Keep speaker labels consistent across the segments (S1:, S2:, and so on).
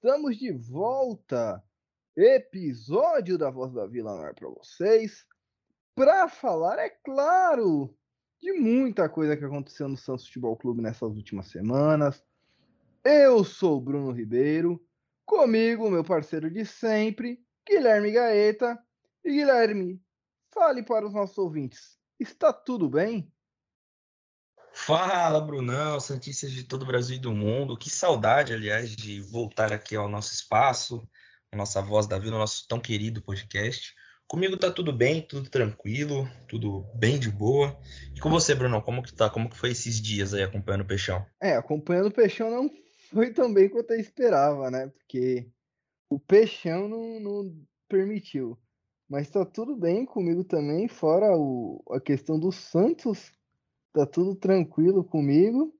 S1: Estamos de volta! Episódio da Voz da Vila no ar para vocês, para falar, é claro, de muita coisa que aconteceu no Santos Futebol Clube nessas últimas semanas. Eu sou o Bruno Ribeiro, comigo, meu parceiro de sempre, Guilherme Gaeta. E Guilherme, fale para os nossos ouvintes, está tudo bem?
S2: Fala, Brunão, Santistas de todo o Brasil e do mundo. Que saudade, aliás, de voltar aqui ao nosso espaço, a nossa voz da vida, o nosso tão querido podcast. Comigo tá tudo bem, tudo tranquilo, tudo bem de boa. E com você, Brunão, como que tá? Como que foi esses dias aí acompanhando o Peixão?
S1: É, acompanhando o Peixão não foi tão bem quanto eu esperava, né? Porque o Peixão não, não permitiu. Mas tá tudo bem comigo também, fora o, a questão do Santos tá tudo tranquilo comigo.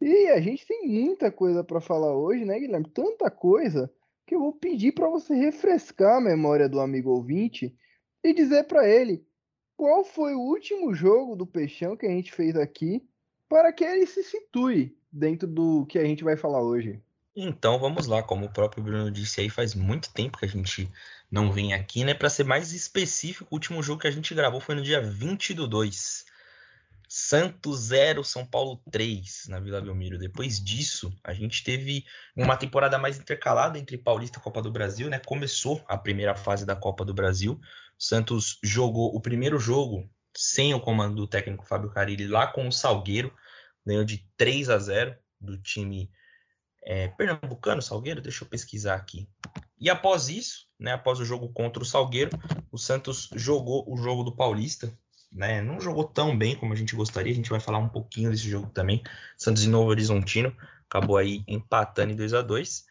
S1: E a gente tem muita coisa para falar hoje, né, Guilherme? Tanta coisa que eu vou pedir para você refrescar a memória do amigo ouvinte e dizer para ele qual foi o último jogo do Peixão que a gente fez aqui para que ele se situe dentro do que a gente vai falar hoje.
S2: Então vamos lá, como o próprio Bruno disse aí, faz muito tempo que a gente não vem aqui, né? Para ser mais específico, o último jogo que a gente gravou foi no dia 20 do 2. Santos 0, São Paulo 3 na Vila Belmiro. Depois disso, a gente teve uma temporada mais intercalada entre Paulista e Copa do Brasil, né? Começou a primeira fase da Copa do Brasil. O Santos jogou o primeiro jogo sem o comando do técnico Fábio Carilli lá com o Salgueiro, ganhou de 3 a 0 do time é, pernambucano, Salgueiro, deixa eu pesquisar aqui. E após isso, né, após o jogo contra o Salgueiro, o Santos jogou o jogo do Paulista, né, não jogou tão bem como a gente gostaria. A gente vai falar um pouquinho desse jogo também. Santos e Novo Horizontino acabou aí empatando em 2 a 2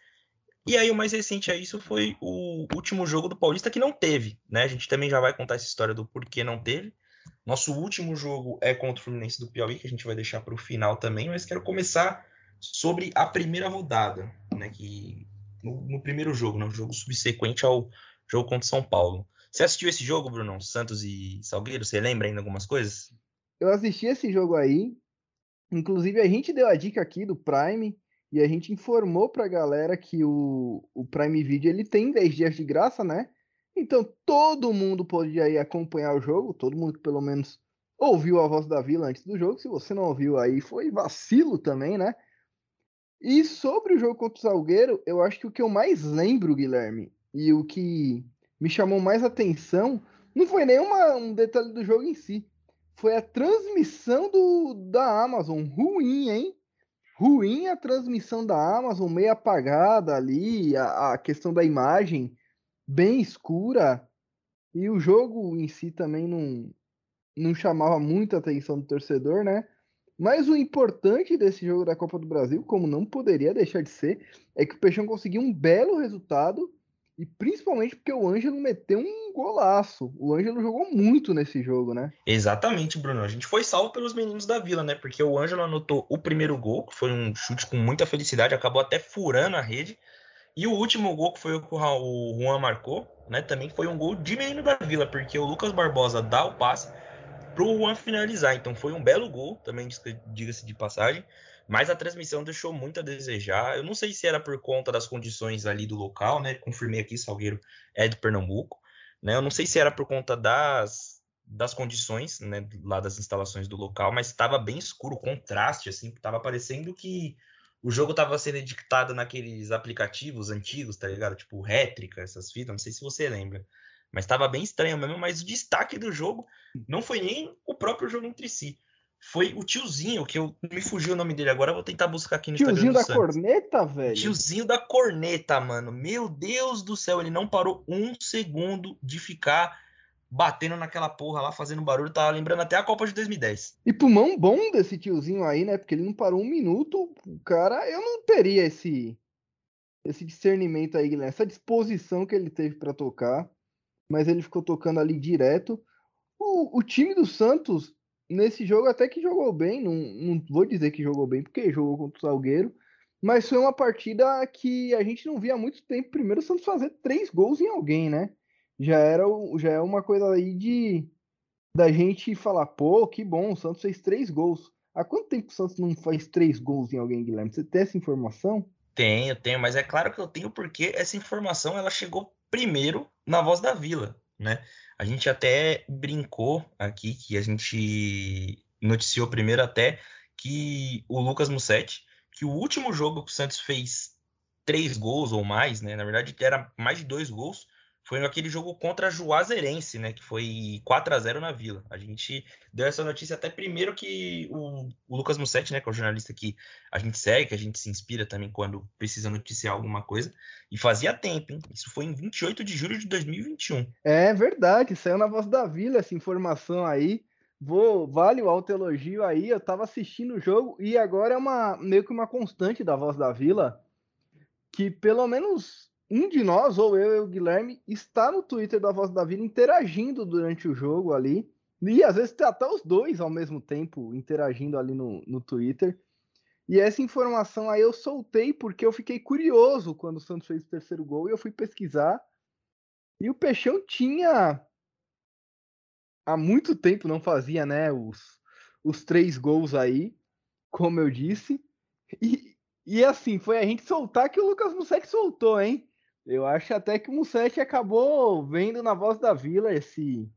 S2: E aí o mais recente a isso foi o último jogo do Paulista que não teve, né? A gente também já vai contar essa história do porquê não teve. Nosso último jogo é contra o Fluminense do Piauí, que a gente vai deixar para o final também, mas quero começar sobre a primeira rodada, né? Que no, no primeiro jogo, no né, jogo subsequente ao jogo contra São Paulo. Você assistiu esse jogo, Bruno? Santos e Salgueiro? Você lembra ainda algumas coisas?
S1: Eu assisti esse jogo aí. Inclusive, a gente deu a dica aqui do Prime e a gente informou pra galera que o, o Prime Video ele tem 10 dias de graça, né? Então todo mundo pode aí acompanhar o jogo, todo mundo que pelo menos ouviu a voz da Vila antes do jogo. Se você não ouviu aí, foi vacilo também, né? E sobre o jogo contra o Salgueiro, eu acho que o que eu mais lembro, Guilherme, e o que me chamou mais atenção não foi nenhuma um detalhe do jogo em si. Foi a transmissão do, da Amazon. Ruim, hein? Ruim a transmissão da Amazon, meio apagada ali, a, a questão da imagem bem escura. E o jogo em si também não, não chamava muita atenção do torcedor, né? Mas o importante desse jogo da Copa do Brasil, como não poderia deixar de ser, é que o Peixão conseguiu um belo resultado e principalmente porque o Ângelo meteu um golaço. O Ângelo jogou muito nesse jogo, né?
S2: Exatamente, Bruno. A gente foi salvo pelos meninos da Vila, né? Porque o Ângelo anotou o primeiro gol, que foi um chute com muita felicidade, acabou até furando a rede. E o último gol, que foi o que o Juan marcou, né? Também foi um gol de menino da Vila, porque o Lucas Barbosa dá o passe pro Juan finalizar. Então foi um belo gol, também diga-se de passagem. Mas a transmissão deixou muito a desejar. Eu não sei se era por conta das condições ali do local, né? Confirmei aqui, Salgueiro é do Pernambuco. Né? Eu não sei se era por conta das, das condições, né? Lá das instalações do local, mas estava bem escuro, contraste, assim. Tava parecendo que o jogo estava sendo editado naqueles aplicativos antigos, tá ligado? Tipo rétrica, essas fitas, não sei se você lembra. Mas estava bem estranho mesmo, mas o destaque do jogo não foi nem o próprio jogo entre si foi o tiozinho, que eu me fugiu o nome dele agora, eu vou tentar buscar aqui no
S1: tiozinho
S2: Instagram.
S1: Tiozinho da corneta, velho?
S2: Tiozinho da corneta, mano. Meu Deus do céu, ele não parou um segundo de ficar batendo naquela porra lá, fazendo barulho. Tava lembrando até a Copa de 2010.
S1: E pulmão bom desse tiozinho aí, né? Porque ele não parou um minuto. O cara, eu não teria esse esse discernimento aí, Guilherme, essa disposição que ele teve para tocar, mas ele ficou tocando ali direto. O, o time do Santos nesse jogo até que jogou bem, não, não vou dizer que jogou bem, porque jogou contra o Salgueiro, mas foi uma partida que a gente não via há muito tempo. Primeiro o Santos fazer três gols em alguém, né? Já era já é uma coisa aí de da gente falar, pô, que bom, o Santos fez três gols. Há quanto tempo o Santos não faz três gols em alguém, Guilherme? Você tem essa informação?
S2: Tenho, tenho, mas é claro que eu tenho porque essa informação ela chegou primeiro na Voz da Vila, né? A gente até brincou aqui que a gente noticiou primeiro até que o Lucas Mussetti, que o último jogo que o Santos fez três gols ou mais, né? Na verdade era mais de dois gols, foi naquele jogo contra a Juazeirense, né? Que foi 4 a 0 na Vila. A gente deu essa notícia até primeiro que o, o Lucas Mussetti, né? Que é o jornalista que a gente segue, que a gente se inspira também quando precisa noticiar alguma coisa. E fazia tempo, hein? Isso foi em 28 de julho de 2021.
S1: É verdade, saiu na Voz da Vila essa informação aí. Vou, vale o alto elogio aí. Eu tava assistindo o jogo e agora é uma meio que uma constante da Voz da Vila que pelo menos um de nós, ou eu e o Guilherme, está no Twitter da Voz da Vida interagindo durante o jogo ali. E às vezes tem até os dois ao mesmo tempo interagindo ali no, no Twitter. E essa informação aí eu soltei porque eu fiquei curioso quando o Santos fez o terceiro gol e eu fui pesquisar. E o Peixão tinha há muito tempo não fazia, né, os, os três gols aí, como eu disse. E, e assim, foi a gente soltar que o Lucas Mussetti soltou, hein? Eu acho até que o Mussetti acabou vendo na voz da Vila esse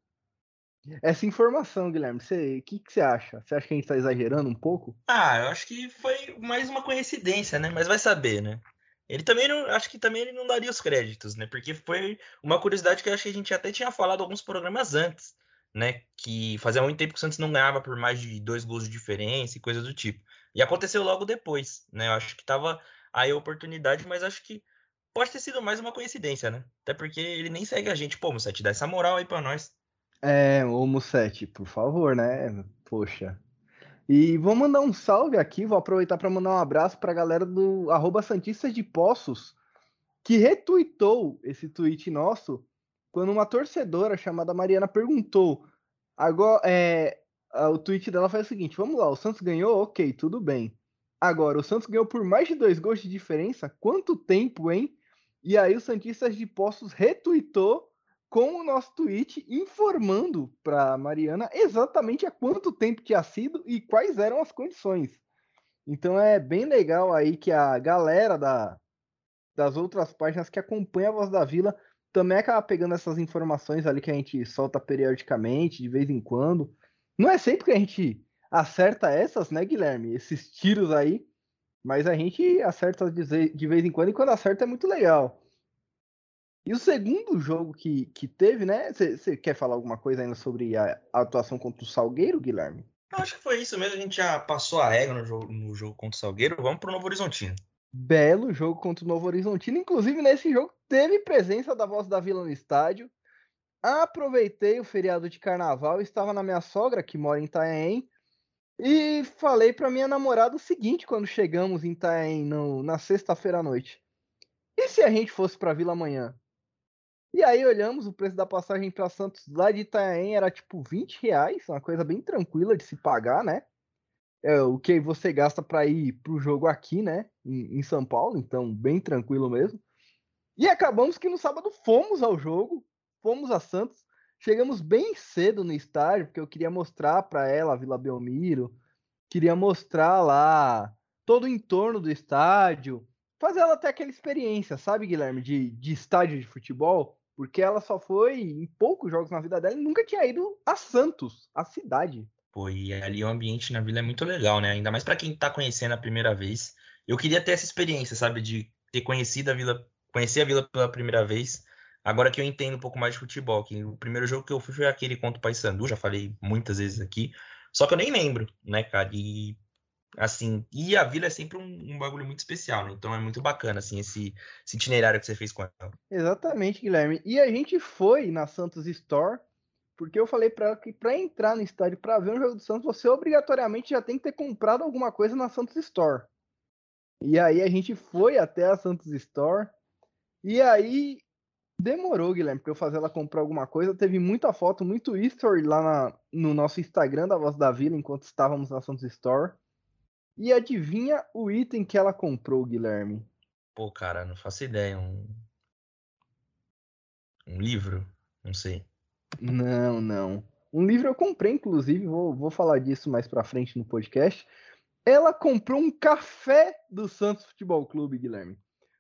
S1: essa informação, Guilherme. O que, que você acha? Você acha que a gente está exagerando um pouco?
S2: Ah, eu acho que foi mais uma coincidência, né? Mas vai saber, né? Ele também não. Acho que também ele não daria os créditos, né? Porque foi uma curiosidade que eu acho que a gente até tinha falado alguns programas antes, né? Que fazia muito tempo que o Santos não ganhava por mais de dois gols de diferença e coisa do tipo. E aconteceu logo depois, né? Eu acho que tava aí a oportunidade, mas acho que pode ter sido mais uma coincidência, né? Até porque ele nem segue a gente. Pô, Musset, dá essa moral aí pra nós.
S1: É, ô Musset, por favor, né? Poxa. E vou mandar um salve aqui, vou aproveitar para mandar um abraço para a galera do arroba Santistas de Poços, que retuitou esse tweet nosso quando uma torcedora chamada Mariana perguntou. Agora, é, o tweet dela foi o seguinte: vamos lá, o Santos ganhou? Ok, tudo bem. Agora, o Santos ganhou por mais de dois gols de diferença? Quanto tempo, hein? E aí o Santistas de Postos retuitou com o nosso tweet informando para Mariana exatamente há quanto tempo tinha sido e quais eram as condições. Então é bem legal aí que a galera da, das outras páginas que acompanha a Voz da Vila também acaba pegando essas informações ali que a gente solta periodicamente, de vez em quando. Não é sempre que a gente acerta essas, né, Guilherme? Esses tiros aí, mas a gente acerta de vez em quando, e quando acerta é muito legal. E o segundo jogo que, que teve, né? Você quer falar alguma coisa ainda sobre a, a, atuação contra o Salgueiro, Guilherme?
S2: Acho que foi isso mesmo. A gente já passou a regra no jogo, no jogo contra o Salgueiro. Vamos para o Novo Horizontino.
S1: Belo jogo contra o Novo Horizontino. Inclusive, nesse jogo teve presença da voz da Vila no estádio. Aproveitei o feriado de carnaval, estava na minha sogra, que mora em Itaém, e falei para minha namorada o seguinte quando chegamos em Itaém no, na sexta-feira à noite. E se a gente fosse para Vila amanhã? E aí olhamos, o preço da passagem para Santos lá de Itaém era tipo 20 reais, uma coisa bem tranquila de se pagar, né? É o que você gasta para ir pro jogo aqui, né? Em, em São Paulo, então bem tranquilo mesmo. E acabamos que no sábado fomos ao jogo, fomos a Santos, Chegamos bem cedo no estádio, porque eu queria mostrar para ela a Vila Belmiro, queria mostrar lá todo o entorno do estádio, fazer ela ter aquela experiência, sabe, Guilherme, de, de estádio de futebol, porque ela só foi em poucos jogos na vida dela e nunca tinha ido a Santos, a cidade.
S2: Pô, e ali o ambiente na vila é muito legal, né? Ainda mais para quem tá conhecendo a primeira vez. Eu queria ter essa experiência, sabe, de ter conhecido a vila, conhecer a vila pela primeira vez Agora que eu entendo um pouco mais de futebol, que o primeiro jogo que eu fui foi aquele contra o Paysandu, já falei muitas vezes aqui, só que eu nem lembro, né, cara? E assim, e a Vila é sempre um, um bagulho muito especial, né? Então é muito bacana assim esse, esse itinerário que você fez com ela.
S1: Exatamente, Guilherme. E a gente foi na Santos Store porque eu falei para ela que para entrar no estádio para ver um jogo do Santos, você obrigatoriamente já tem que ter comprado alguma coisa na Santos Store. E aí a gente foi até a Santos Store. E aí Demorou, Guilherme, para eu fazer ela comprar alguma coisa. Teve muita foto, muito history lá na, no nosso Instagram da Voz da Vila, enquanto estávamos na Santos Store. E adivinha o item que ela comprou, Guilherme?
S2: Pô, cara, não faço ideia. Um, um livro? Não sei.
S1: Não, não. Um livro eu comprei, inclusive, vou, vou falar disso mais pra frente no podcast. Ela comprou um café do Santos Futebol Clube, Guilherme.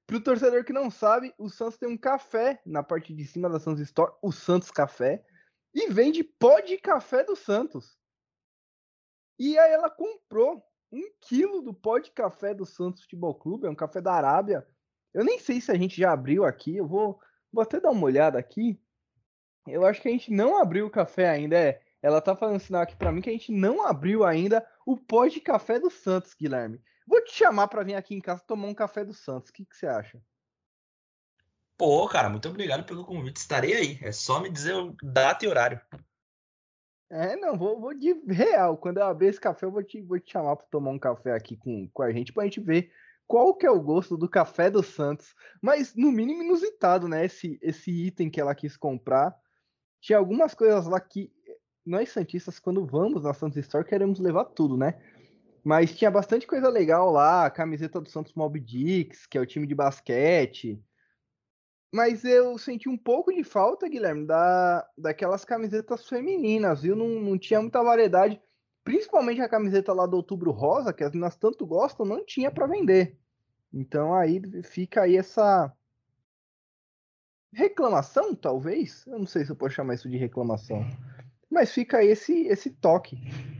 S1: Para o torcedor que não sabe, o Santos tem um café na parte de cima da Santos Store, o Santos Café, e vende pó de café do Santos. E aí ela comprou um quilo do pó de café do Santos Futebol Clube, é um café da Arábia. Eu nem sei se a gente já abriu aqui, eu vou, vou até dar uma olhada aqui. Eu acho que a gente não abriu o café ainda, é. Ela tá fazendo sinal aqui para mim que a gente não abriu ainda o pó de café do Santos, Guilherme. Vou te chamar para vir aqui em casa tomar um café do Santos. O que, que você acha?
S2: Pô, cara, muito obrigado pelo convite. Estarei aí. É só me dizer data e horário.
S1: É, não, vou, vou de real. Quando eu abrir esse café, eu vou te, vou te chamar para tomar um café aqui com, com a gente, pra gente ver qual que é o gosto do café do Santos. Mas, no mínimo, inusitado, né? Esse, esse item que ela quis comprar. Tinha algumas coisas lá que nós Santistas, quando vamos na Santos Store, queremos levar tudo, né? Mas tinha bastante coisa legal lá, a camiseta do Santos Mob Dix, que é o time de basquete. Mas eu senti um pouco de falta, Guilherme, da, daquelas camisetas femininas, viu? Não, não tinha muita variedade. Principalmente a camiseta lá do Outubro Rosa, que as meninas tanto gostam, não tinha para vender. Então aí fica aí essa reclamação, talvez. Eu não sei se eu posso chamar isso de reclamação. Mas fica aí esse, esse toque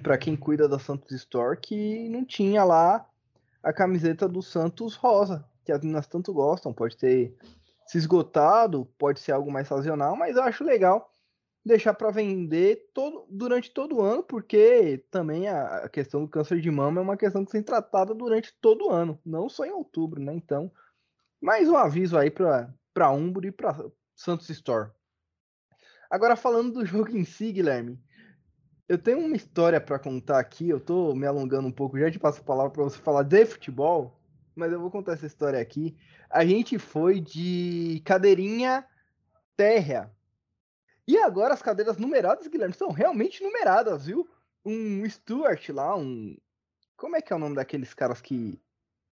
S1: para quem cuida da Santos Store que não tinha lá a camiseta do Santos rosa, que as meninas tanto gostam. Pode ter se esgotado, pode ser algo mais sazonal, mas eu acho legal deixar para vender todo, durante todo o ano, porque também a, questão do câncer de mama é uma questão que tem tratada durante todo o ano, não só em outubro, né? Então, mais um aviso aí para Umbro e para Santos Store. Agora, falando do jogo em si, Guilherme, eu tenho uma história para contar aqui. Eu tô me alongando um pouco, já te passo a palavra para você falar de futebol, mas eu vou contar essa história aqui. A gente foi de cadeirinha terra. E agora as cadeiras numeradas, Guilherme, são realmente numeradas, viu? Um Stuart lá, um. Como é que é o nome daqueles caras que,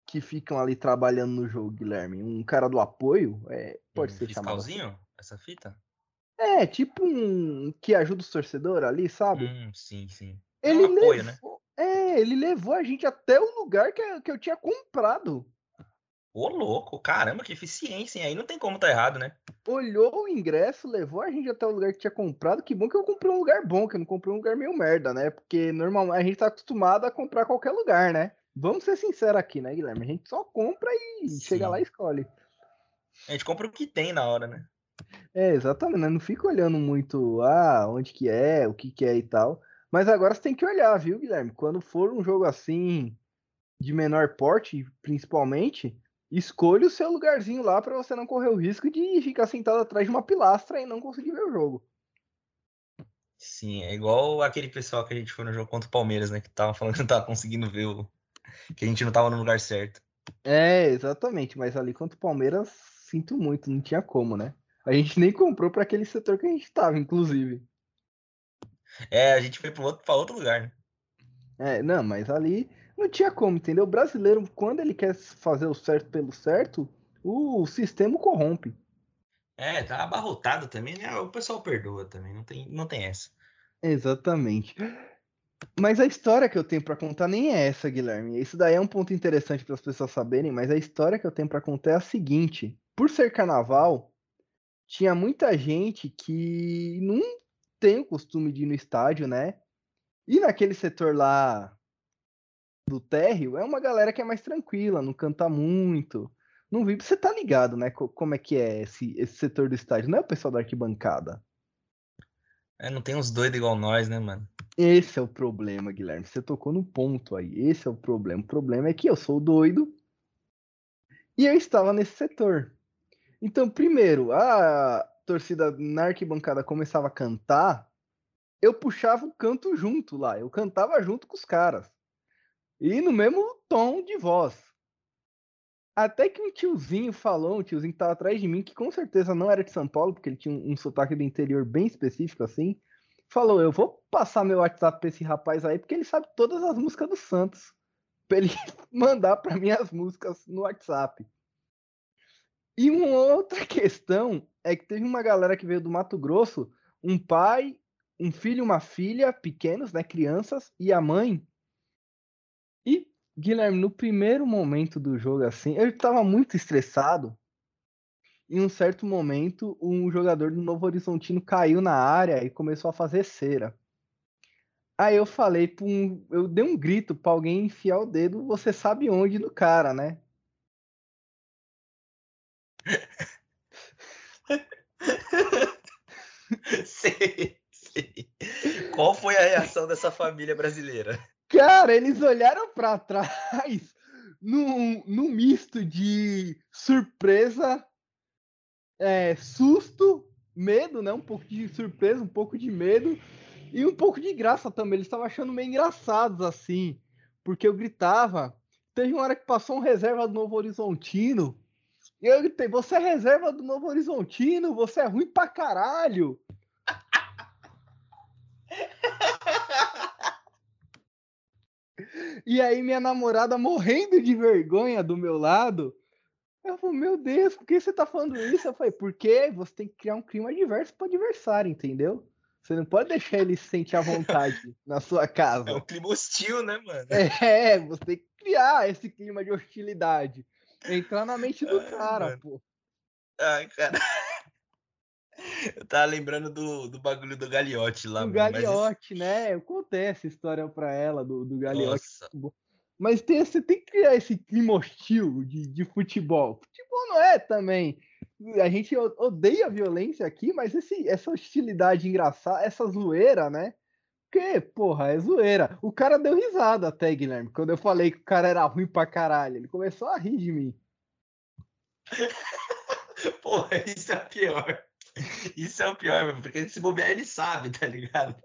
S1: que ficam ali trabalhando no jogo, Guilherme? Um cara do apoio? É, pode um ser
S2: chamado. Assim. Essa fita?
S1: É, tipo um que ajuda os torcedores ali, sabe?
S2: Hum, sim, sim.
S1: Ele é um apoio, né? levou, né? É, ele levou a gente até o lugar que, que eu tinha comprado.
S2: Ô, louco, caramba, que eficiência, hein? Aí não tem como tá errado, né?
S1: Olhou o ingresso, levou a gente até o lugar que tinha comprado. Que bom que eu comprei um lugar bom, que eu não comprei um lugar meio merda, né? Porque normalmente a gente tá acostumado a comprar qualquer lugar, né? Vamos ser sinceros aqui, né, Guilherme? A gente só compra e Sim. chega lá e escolhe.
S2: A gente compra o que tem na hora, né?
S1: É, exatamente. Né? Não fica olhando muito, ah, onde que é, o que que é e tal. Mas agora você tem que olhar, viu, Guilherme? Quando for um jogo assim, de menor porte, principalmente, escolha o seu lugarzinho lá para você não correr o risco de ficar sentado atrás de uma pilastra e não conseguir ver o jogo.
S2: Sim, é igual aquele pessoal que a gente foi no jogo contra o Palmeiras, né? Que tava falando que não tava conseguindo ver o. que a gente não tava no lugar certo.
S1: É, exatamente, mas ali contra o Palmeiras, sinto muito, não tinha como, né? A gente nem comprou para aquele setor que a gente estava, inclusive.
S2: É, a gente foi para outro, outro lugar, né?
S1: É, não, mas ali não tinha como, entendeu? O brasileiro, quando ele quer fazer o certo pelo certo, o sistema corrompe.
S2: É, tá abarrotado também, né? O pessoal perdoa também, não tem, não tem essa.
S1: Exatamente. Mas a história que eu tenho para contar nem é essa, Guilherme. Isso daí é um ponto interessante para as pessoas saberem, mas a história que eu tenho para contar é a seguinte: por ser carnaval, tinha muita gente que não tem o costume de ir no estádio, né? E naquele setor lá do térreo, é uma galera que é mais tranquila, não canta muito. Não vi, você tá ligado, né? Como é que é esse, esse setor do estádio? Não é o pessoal da arquibancada.
S2: É, não tem uns doidos igual nós, né, mano?
S1: Esse é o problema, Guilherme. Você tocou no ponto aí. Esse é o problema. O problema é que eu sou doido e eu estava nesse setor. Então, primeiro, a torcida na arquibancada começava a cantar, eu puxava o canto junto lá, eu cantava junto com os caras. E no mesmo tom de voz. Até que um tiozinho falou, um tiozinho que tava atrás de mim, que com certeza não era de São Paulo, porque ele tinha um, um sotaque do interior bem específico assim, falou: Eu vou passar meu WhatsApp pra esse rapaz aí, porque ele sabe todas as músicas do Santos. Pra ele mandar para mim as músicas no WhatsApp. E uma outra questão é que teve uma galera que veio do Mato Grosso, um pai, um filho e uma filha, pequenos, né, crianças, e a mãe. E, Guilherme, no primeiro momento do jogo, assim, eu estava muito estressado. Em um certo momento, um jogador do Novo Horizontino caiu na área e começou a fazer cera. Aí eu falei, um, eu dei um grito para alguém enfiar o dedo, você sabe onde no cara, né?
S2: sei, sei. Qual foi a reação dessa família brasileira?
S1: Cara, eles olharam para trás num, num misto de surpresa, é, susto, medo, né? Um pouco de surpresa, um pouco de medo e um pouco de graça também. Eles estavam achando meio engraçados assim, porque eu gritava. Teve uma hora que passou um reserva do Novo Horizontino e eu gritei, você é reserva do Novo Horizontino, você é ruim pra caralho. E aí minha namorada morrendo de vergonha do meu lado. Eu falei, meu Deus, por que você tá falando isso? Eu falei, porque você tem que criar um clima adverso pro adversário, entendeu? Você não pode deixar ele se sentir à vontade na sua casa.
S2: É um clima hostil, né, mano?
S1: É, você tem que criar esse clima de hostilidade. Entrar na mente do Ai, cara, mano. pô.
S2: Ai, cara. Eu tava lembrando do, do bagulho do Galiote lá.
S1: Do Galiote, mas... né? Eu contei essa história pra ela, do, do Galiote. Nossa. Mas tem, você tem que criar esse clima hostil de, de futebol. Futebol não é também. A gente odeia violência aqui, mas esse, essa hostilidade engraçada, essa zoeira, né? Porque, porra, é zoeira. O cara deu risada até, Guilherme, quando eu falei que o cara era ruim pra caralho. Ele começou a rir de mim.
S2: porra, isso é pior. Isso é o pior, porque se bobear ele sabe, tá ligado?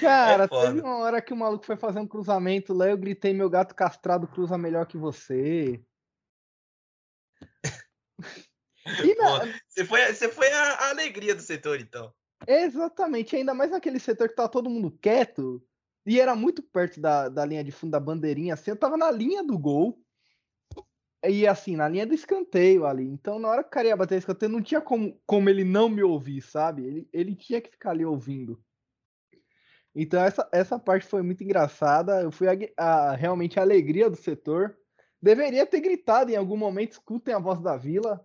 S1: Cara, é teve uma hora que o maluco foi fazer um cruzamento lá, eu gritei, meu gato castrado cruza melhor que você.
S2: Na... Você foi, você foi a, a alegria do setor, então.
S1: Exatamente, ainda mais naquele setor que tá todo mundo quieto. E era muito perto da, da linha de fundo da bandeirinha, assim, eu tava na linha do gol. E assim, na linha do escanteio ali. Então, na hora que o cara ia bater escanteio, não tinha como, como ele não me ouvir, sabe? Ele, ele tinha que ficar ali ouvindo. Então, essa, essa parte foi muito engraçada. Eu fui a, a, realmente a alegria do setor. Deveria ter gritado em algum momento, escutem a voz da vila.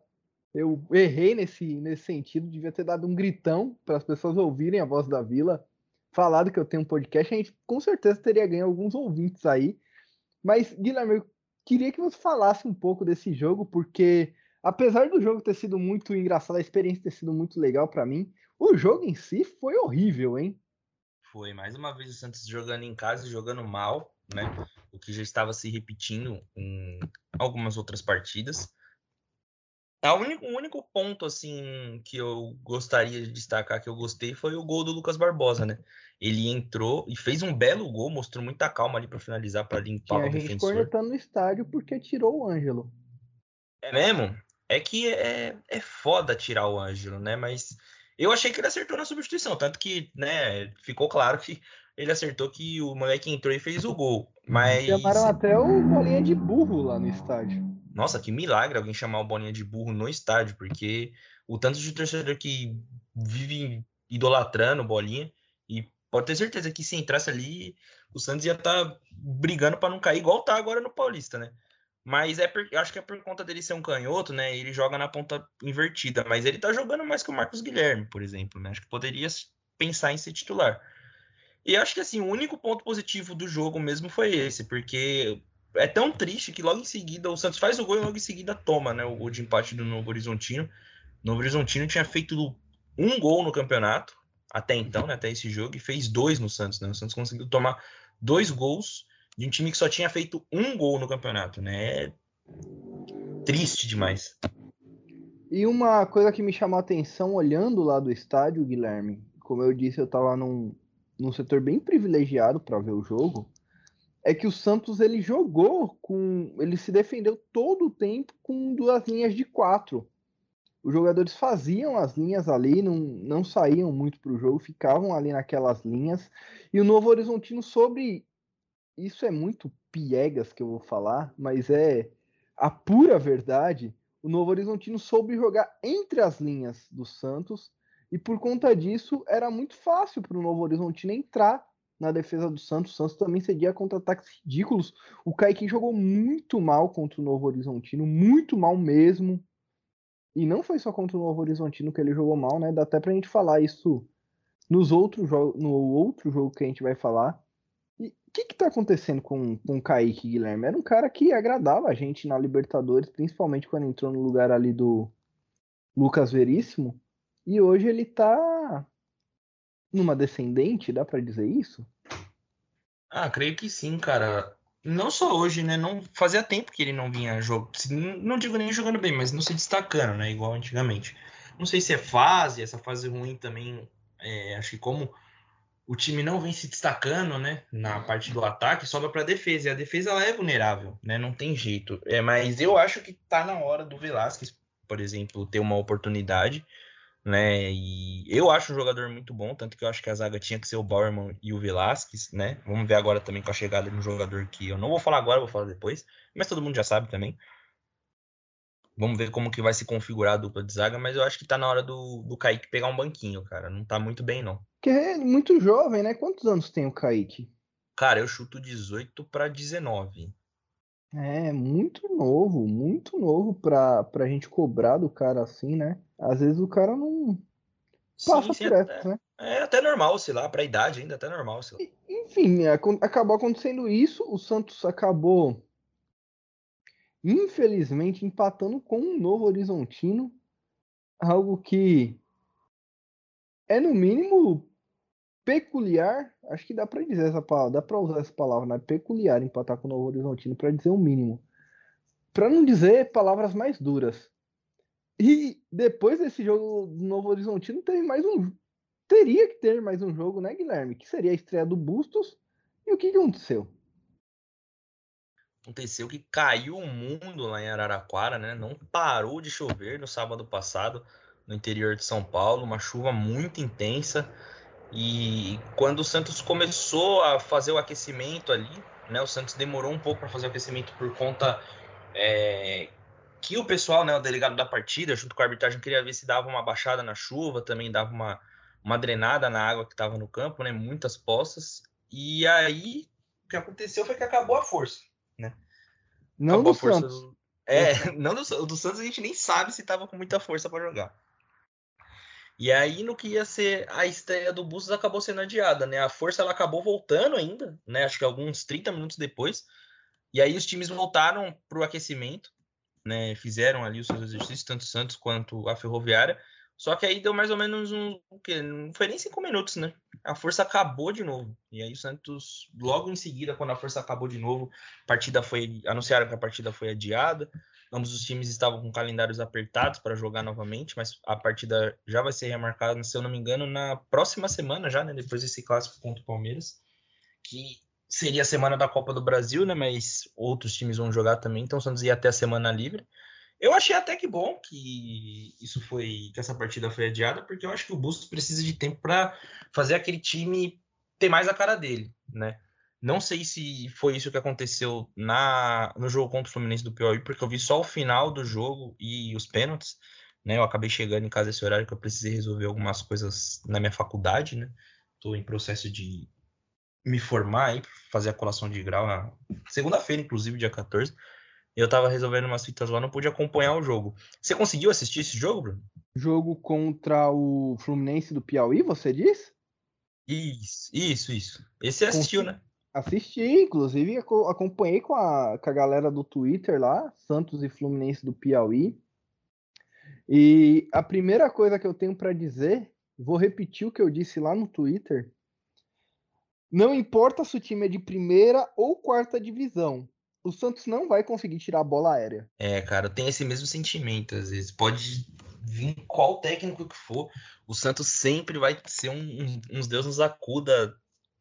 S1: Eu errei nesse, nesse sentido, devia ter dado um gritão para as pessoas ouvirem a voz da Vila, falado que eu tenho um podcast, a gente com certeza teria ganho alguns ouvintes aí. Mas, Guilherme, queria que você falasse um pouco desse jogo, porque apesar do jogo ter sido muito engraçado, a experiência ter sido muito legal para mim, o jogo em si foi horrível, hein?
S2: Foi mais uma vez o Santos jogando em casa e jogando mal, né? O que já estava se repetindo em algumas outras partidas. A único, o único ponto assim que eu gostaria de destacar que eu gostei foi o gol do Lucas Barbosa, né? Ele entrou e fez um belo gol, mostrou muita calma ali para finalizar, para limpar o defensor. gente
S1: cornetando no estádio porque tirou o Ângelo.
S2: É mesmo? É que é, é foda tirar o Ângelo, né? Mas eu achei que ele acertou na substituição, tanto que, né, ficou claro que ele acertou que o moleque entrou e fez o gol. Mas.
S1: Chamaram até o bolinha de burro lá no estádio.
S2: Nossa, que milagre alguém chamar o bolinha de burro no estádio, porque o tanto de torcedor que vive idolatrando bolinha, e pode ter certeza que se entrasse ali, o Santos ia estar tá brigando para não cair, igual tá agora no Paulista, né? Mas é por, acho que é por conta dele ser um canhoto, né? Ele joga na ponta invertida, mas ele tá jogando mais que o Marcos Guilherme, por exemplo, né? Acho que poderia pensar em ser titular. E acho que assim, o único ponto positivo do jogo mesmo foi esse, porque é tão triste que logo em seguida o Santos faz o gol e logo em seguida toma, né? O gol de empate do Novo Horizontino. O Novo Horizontino tinha feito um gol no campeonato até então, né? Até esse jogo, e fez dois no Santos, né? O Santos conseguiu tomar dois gols de um time que só tinha feito um gol no campeonato, né? É triste demais.
S1: E uma coisa que me chamou a atenção olhando lá do estádio, Guilherme, como eu disse, eu estava num, num setor bem privilegiado para ver o jogo, é que o Santos ele jogou com, ele se defendeu todo o tempo com duas linhas de quatro. Os jogadores faziam as linhas ali, não, não saíam muito para o jogo, ficavam ali naquelas linhas. E o Novo Horizontino sobre isso é muito piegas que eu vou falar, mas é a pura verdade. O Novo Horizontino soube jogar entre as linhas do Santos E por conta disso, era muito fácil para o Novo Horizontino entrar na defesa do Santos. O Santos também cedia contra-ataques ridículos. O Kaique jogou muito mal contra o Novo Horizontino, muito mal mesmo. E não foi só contra o Novo Horizontino que ele jogou mal, né? Dá até pra gente falar isso nos outros no outro jogo que a gente vai falar. E o que que tá acontecendo com, com o Kaique Guilherme? Era um cara que agradava a gente na Libertadores, principalmente quando entrou no lugar ali do Lucas Veríssimo. E hoje ele tá numa descendente, dá para dizer isso?
S2: Ah, creio que sim, cara. Não só hoje, né? Não fazia tempo que ele não vinha jogo. Não digo nem jogando bem, mas não se destacando, né? Igual antigamente. Não sei se é fase, essa fase ruim também. É, acho que como o time não vem se destacando, né? Na parte do ataque, sobra para defesa. E a defesa ela é vulnerável, né? Não tem jeito. É, mas eu acho que tá na hora do Velasquez, por exemplo, ter uma oportunidade né? E eu acho um jogador muito bom, tanto que eu acho que a zaga tinha que ser o Bauerman e o Velasquez, né? Vamos ver agora também com a chegada de um jogador que eu não vou falar agora, vou falar depois, mas todo mundo já sabe também. Vamos ver como que vai se configurar a dupla de zaga, mas eu acho que tá na hora do, do Kaique pegar um banquinho, cara. Não tá muito bem, não.
S1: Que é muito jovem, né? Quantos anos tem o Kaique?
S2: Cara, eu chuto 18 para 19.
S1: É, muito novo, muito novo pra, pra gente cobrar do cara assim, né? Às vezes o cara não passa sim, sim, por
S2: essa, né? É até normal, sei lá, pra idade ainda, até normal, sei lá.
S1: Enfim, acabou acontecendo isso, o Santos acabou, infelizmente, empatando com um Novo Horizontino, algo que é no mínimo peculiar, acho que dá para dizer essa palavra, dá para usar essa palavra, né? Peculiar empatar com o Novo Horizontino para dizer o mínimo. Para não dizer palavras mais duras. E depois desse jogo do Novo Horizontino teve mais um teria que ter mais um jogo, né, Guilherme? Que seria a estreia do Bustos. E o que aconteceu?
S2: Aconteceu que caiu o mundo lá em Araraquara, né? Não parou de chover no sábado passado no interior de São Paulo, uma chuva muito intensa. E quando o Santos começou a fazer o aquecimento ali, né, o Santos demorou um pouco para fazer o aquecimento por conta é, que o pessoal, né, o delegado da partida, junto com a arbitragem, queria ver se dava uma baixada na chuva, também dava uma, uma drenada na água que estava no campo, né, muitas poças. E aí o que aconteceu foi que acabou a força, né?
S1: Não acabou do Santos. Do...
S2: É, não do, do Santos a gente nem sabe se estava com muita força para jogar. E aí, no que ia ser a estreia do Bustos, acabou sendo adiada, né? A força ela acabou voltando ainda, né? Acho que alguns 30 minutos depois. E aí os times voltaram para o aquecimento, né? Fizeram ali os seus exercícios, tanto o Santos quanto a Ferroviária. Só que aí deu mais ou menos um. O quê? Não foi nem cinco minutos, né? A força acabou de novo. E aí o Santos, logo em seguida, quando a força acabou de novo, a partida foi. Anunciaram que a partida foi adiada. Ambos os times estavam com calendários apertados para jogar novamente, mas a partida já vai ser remarcada, se eu não me engano, na próxima semana já, né? Depois desse clássico contra o Palmeiras, que seria a semana da Copa do Brasil, né? Mas outros times vão jogar também, então o Santos ia até a semana livre. Eu achei até que bom que isso foi, que essa partida foi adiada, porque eu acho que o Bustos precisa de tempo para fazer aquele time ter mais a cara dele, né? Não sei se foi isso que aconteceu na, no jogo contra o Fluminense do Piauí, porque eu vi só o final do jogo e os pênaltis. Né? Eu acabei chegando em casa esse horário que eu precisei resolver algumas coisas na minha faculdade. Né? Estou em processo de me formar aí, fazer a colação de grau na segunda-feira, inclusive, dia 14. Eu estava resolvendo umas fitas lá, não pude acompanhar o jogo. Você conseguiu assistir esse jogo, Bruno?
S1: Jogo contra o Fluminense do Piauí, você disse?
S2: Isso, isso, isso. Esse você assistiu, né?
S1: Assisti, inclusive acompanhei com a, com a galera do Twitter lá, Santos e Fluminense do Piauí. E a primeira coisa que eu tenho para dizer, vou repetir o que eu disse lá no Twitter. Não importa se o time é de primeira ou quarta divisão, o Santos não vai conseguir tirar a bola aérea.
S2: É, cara, tem esse mesmo sentimento às vezes. Pode vir qual técnico que for, o Santos sempre vai ser um, um, uns Deus nos acuda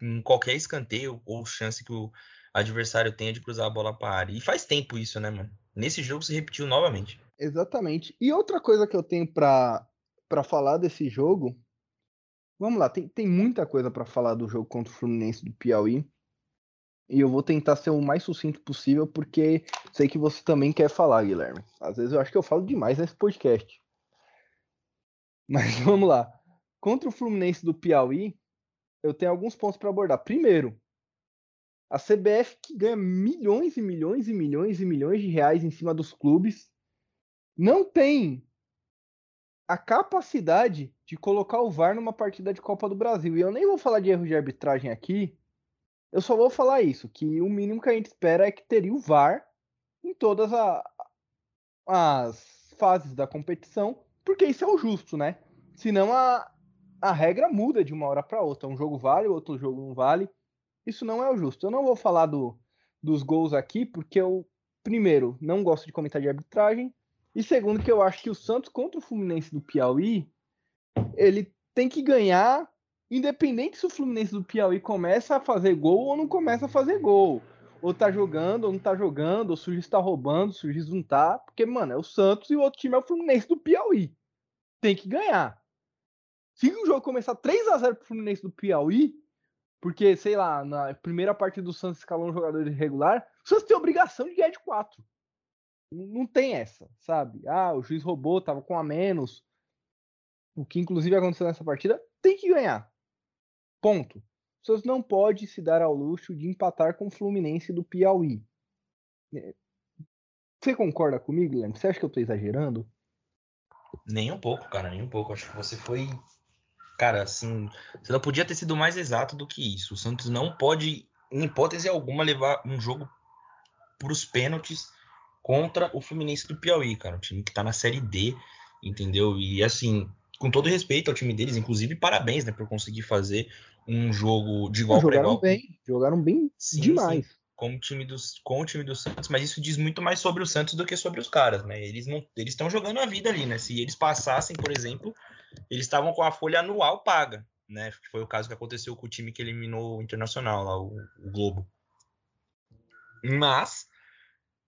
S2: em qualquer escanteio ou chance que o adversário tenha de cruzar a bola para a área. E faz tempo isso, né, mano? Nesse jogo se repetiu novamente.
S1: Exatamente. E outra coisa que eu tenho para falar desse jogo. Vamos lá, tem, tem muita coisa para falar do jogo contra o Fluminense do Piauí. E eu vou tentar ser o mais sucinto possível, porque sei que você também quer falar, Guilherme. Às vezes eu acho que eu falo demais nesse podcast. Mas vamos lá. contra o Fluminense do Piauí, eu tenho alguns pontos para abordar. Primeiro, a CBF que ganha milhões e milhões e milhões e milhões de reais em cima dos clubes não tem a capacidade de colocar o VAR numa partida de Copa do Brasil. E eu nem vou falar de erro de arbitragem aqui, eu só vou falar isso, que o mínimo que a gente espera é que teria o VAR em todas a, as fases da competição, porque isso é o justo, né? Senão a, a regra muda de uma hora para outra. Um jogo vale, outro jogo não vale. Isso não é o justo. Eu não vou falar do, dos gols aqui, porque eu, primeiro, não gosto de comentar de arbitragem, e segundo, que eu acho que o Santos contra o Fluminense do Piauí, ele tem que ganhar, independente se o Fluminense do Piauí começa a fazer gol ou não começa a fazer gol. Ou tá jogando, ou não tá jogando, ou o juiz tá roubando, o juiz não tá. Porque, mano, é o Santos e o outro time é o Fluminense do Piauí. Tem que ganhar. Se o jogo começar 3 a 0 pro Fluminense do Piauí, porque, sei lá, na primeira parte do Santos escalou um jogador irregular, o Santos tem obrigação de ganhar de 4. Não tem essa, sabe? Ah, o juiz roubou, tava com a menos. O que inclusive aconteceu nessa partida, tem que ganhar. Ponto. O Santos não pode se dar ao luxo de empatar com o Fluminense do Piauí. É, você concorda comigo, Guilherme? Você acha que eu tô exagerando?
S2: Nem um pouco, cara, nem um pouco. Acho que você foi. Cara, assim. Você não podia ter sido mais exato do que isso. O Santos não pode, em hipótese alguma, levar um jogo para os pênaltis contra o Fluminense do Piauí, cara. Um time que tá na Série D, entendeu? E assim, com todo respeito ao time deles, inclusive parabéns, né, por conseguir fazer um jogo de igual para igual.
S1: Bem, jogaram bem sim, demais. Sim,
S2: com o time dos com o time do Santos, mas isso diz muito mais sobre o Santos do que sobre os caras, né? Eles não eles estão jogando a vida ali, né? Se eles passassem, por exemplo, eles estavam com a folha anual paga, né? Foi o caso que aconteceu com o time que eliminou o Internacional lá, o, o Globo. Mas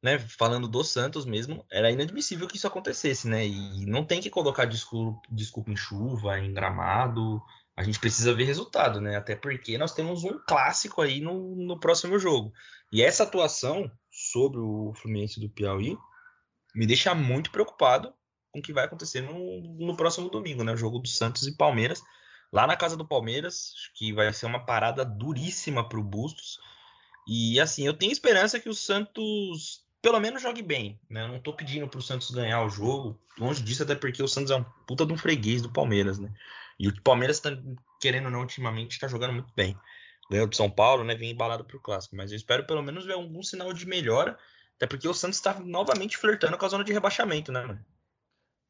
S2: né, falando do Santos mesmo, era inadmissível que isso acontecesse, né? E não tem que colocar desculpa, desculpa em chuva, em gramado. A gente precisa ver resultado, né? Até porque nós temos um clássico aí no, no próximo jogo. E essa atuação sobre o Fluminense do Piauí me deixa muito preocupado com o que vai acontecer no, no próximo domingo, né? O jogo do Santos e Palmeiras, lá na casa do Palmeiras, que vai ser uma parada duríssima para o Bustos. E assim, eu tenho esperança que o Santos pelo menos jogue bem. Né? Eu não tô pedindo pro Santos ganhar o jogo. Longe disso, até porque o Santos é um puta de um freguês do Palmeiras, né? E o Palmeiras tá, querendo ou não, ultimamente, tá jogando muito bem. Ganhou do São Paulo, né? Vem embalado pro clássico. Mas eu espero pelo menos ver algum sinal de melhora. Até porque o Santos tá novamente flertando com a zona de rebaixamento, né, mano?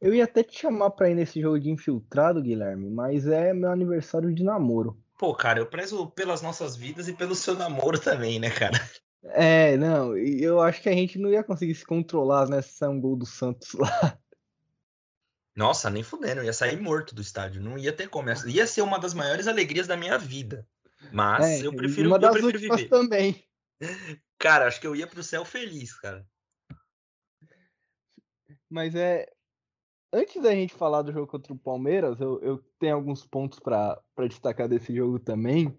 S1: Eu ia até te chamar pra ir nesse jogo de infiltrado, Guilherme, mas é meu aniversário de namoro.
S2: Pô, cara, eu prezo pelas nossas vidas e pelo seu namoro também, né, cara?
S1: É, não, eu acho que a gente não ia conseguir se controlar né, se sair um gol do Santos lá.
S2: Nossa, nem fudendo, eu ia sair morto do estádio, não ia ter como. Ia ser uma das maiores alegrias da minha vida. Mas é, eu prefiro,
S1: uma das
S2: eu prefiro
S1: viver. também.
S2: Cara, acho que eu ia pro céu feliz, cara.
S1: Mas é. Antes da gente falar do jogo contra o Palmeiras, eu, eu tenho alguns pontos para destacar desse jogo também.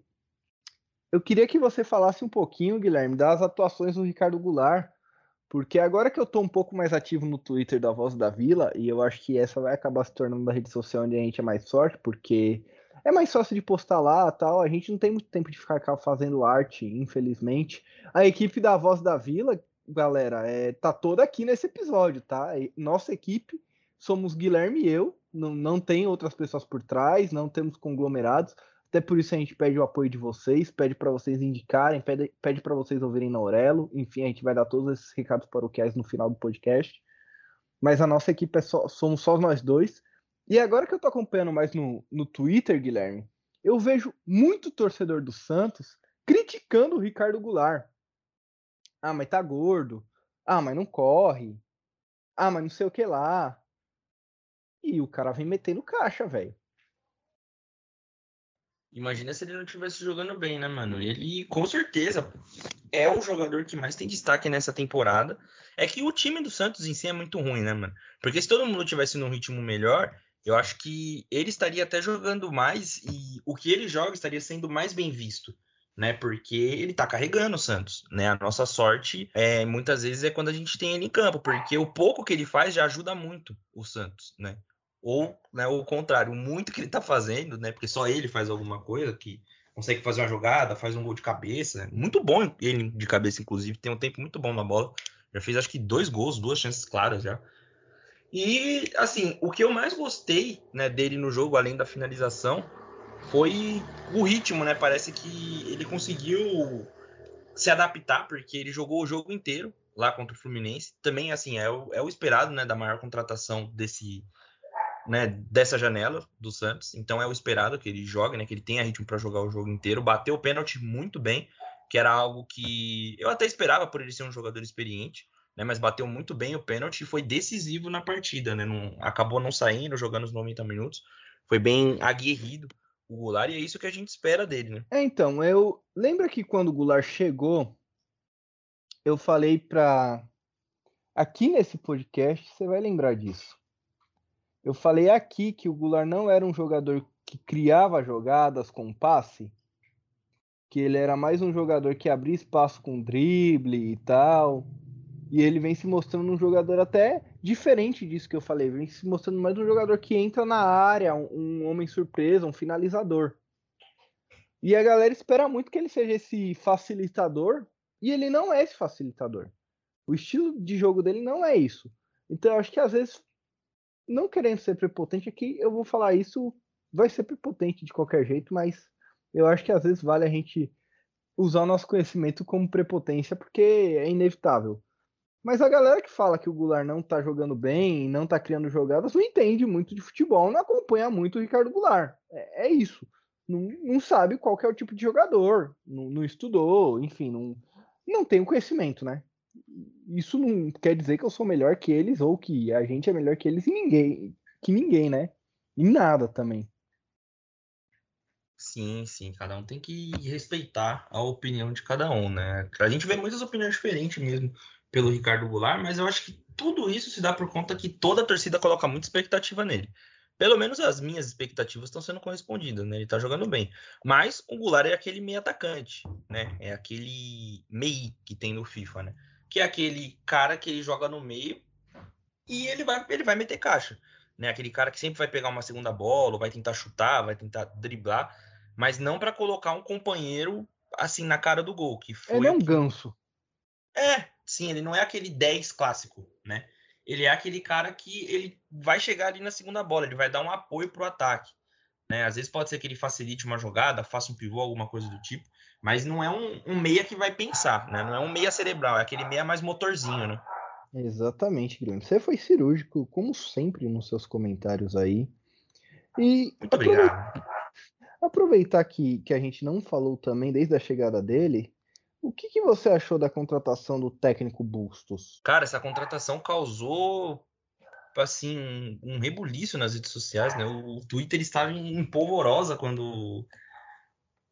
S1: Eu queria que você falasse um pouquinho, Guilherme, das atuações do Ricardo Goulart, porque agora que eu estou um pouco mais ativo no Twitter da Voz da Vila, e eu acho que essa vai acabar se tornando a rede social onde a gente é mais forte, porque é mais fácil de postar lá tal. A gente não tem muito tempo de ficar fazendo arte, infelizmente. A equipe da Voz da Vila, galera, é, tá toda aqui nesse episódio, tá? Nossa equipe somos Guilherme e eu, não, não tem outras pessoas por trás, não temos conglomerados. Até por isso a gente pede o apoio de vocês, pede para vocês indicarem, pede, pede para vocês ouvirem na Aurelo. Enfim, a gente vai dar todos esses recados paroquiais no final do podcast. Mas a nossa equipe é só, somos só nós dois. E agora que eu tô acompanhando mais no, no Twitter, Guilherme, eu vejo muito torcedor do Santos criticando o Ricardo Goulart. Ah, mas tá gordo. Ah, mas não corre. Ah, mas não sei o que lá. E o cara vem metendo caixa, velho.
S2: Imagina se ele não estivesse jogando bem, né, mano? Ele, com certeza, é o jogador que mais tem destaque nessa temporada. É que o time do Santos em si é muito ruim, né, mano? Porque se todo mundo tivesse num ritmo melhor, eu acho que ele estaria até jogando mais e o que ele joga estaria sendo mais bem visto, né? Porque ele tá carregando o Santos, né? A nossa sorte é muitas vezes é quando a gente tem ele em campo, porque o pouco que ele faz já ajuda muito o Santos, né? Ou né, o contrário, muito que ele tá fazendo, né? Porque só ele faz alguma coisa que consegue fazer uma jogada, faz um gol de cabeça. Muito bom ele de cabeça, inclusive, tem um tempo muito bom na bola. Já fez acho que dois gols, duas chances claras já. E assim, o que eu mais gostei né, dele no jogo, além da finalização, foi o ritmo, né? Parece que ele conseguiu se adaptar, porque ele jogou o jogo inteiro lá contra o Fluminense. Também, assim, é o, é o esperado, né, da maior contratação desse, né, dessa janela do Santos. Então é o esperado que ele jogue, né, que ele tenha ritmo para jogar o jogo inteiro. Bateu o pênalti muito bem, que era algo que eu até esperava por ele ser um jogador experiente, né, mas bateu muito bem o pênalti e foi decisivo na partida, né, não, acabou não saindo, jogando os 90 minutos. Foi bem aguerrido o Goulart e é isso que a gente espera dele, né?
S1: É, então, eu lembro que quando o Goulart chegou, eu falei para aqui nesse podcast, você vai lembrar disso. Eu falei aqui que o Goulart não era um jogador que criava jogadas com passe, que ele era mais um jogador que abria espaço com drible e tal. E ele vem se mostrando um jogador até diferente disso que eu falei, vem se mostrando mais um jogador que entra na área, um, um homem surpresa, um finalizador. E a galera espera muito que ele seja esse facilitador, e ele não é esse facilitador. O estilo de jogo dele não é isso. Então eu acho que às vezes não querendo ser prepotente aqui, eu vou falar isso, vai ser prepotente de qualquer jeito, mas eu acho que às vezes vale a gente usar o nosso conhecimento como prepotência, porque é inevitável. Mas a galera que fala que o Goulart não tá jogando bem, não tá criando jogadas, não entende muito de futebol, não acompanha muito o Ricardo Goulart. É, é isso. Não, não, sabe qual é o tipo de jogador, não, não estudou, enfim, não, não tem o conhecimento, né? Isso não quer dizer que eu sou melhor que eles ou que a gente é melhor que eles e ninguém, que ninguém, né? Em nada também.
S2: Sim, sim, cada um tem que respeitar a opinião de cada um, né? A gente vê muitas opiniões diferentes mesmo pelo Ricardo Goulart, mas eu acho que tudo isso se dá por conta que toda a torcida coloca muita expectativa nele. Pelo menos as minhas expectativas estão sendo correspondidas, né? Ele tá jogando bem. Mas o Goulart é aquele meio atacante, né? É aquele MEI que tem no FIFA, né? Que é aquele cara que ele joga no meio e ele vai, ele vai meter caixa. Né? Aquele cara que sempre vai pegar uma segunda bola, vai tentar chutar, vai tentar driblar, mas não para colocar um companheiro assim na cara do gol. Que foi
S1: ele é um ganso.
S2: É, sim, ele não é aquele 10 clássico, né? Ele é aquele cara que ele vai chegar ali na segunda bola, ele vai dar um apoio pro ataque. Né? Às vezes pode ser que ele facilite uma jogada, faça um pivô, alguma coisa do tipo, mas não é um, um, meia que vai pensar, né? Não é um meia cerebral, é aquele meia mais motorzinho, né?
S1: Exatamente, Guilherme. Você foi cirúrgico, como sempre, nos seus comentários aí.
S2: E Muito obrigado.
S1: Aproveitar que, que a gente não falou também desde a chegada dele, o que, que você achou da contratação do técnico Bustos?
S2: Cara, essa contratação causou assim um, rebuliço nas redes sociais, né? O, Twitter estava em polvorosa quando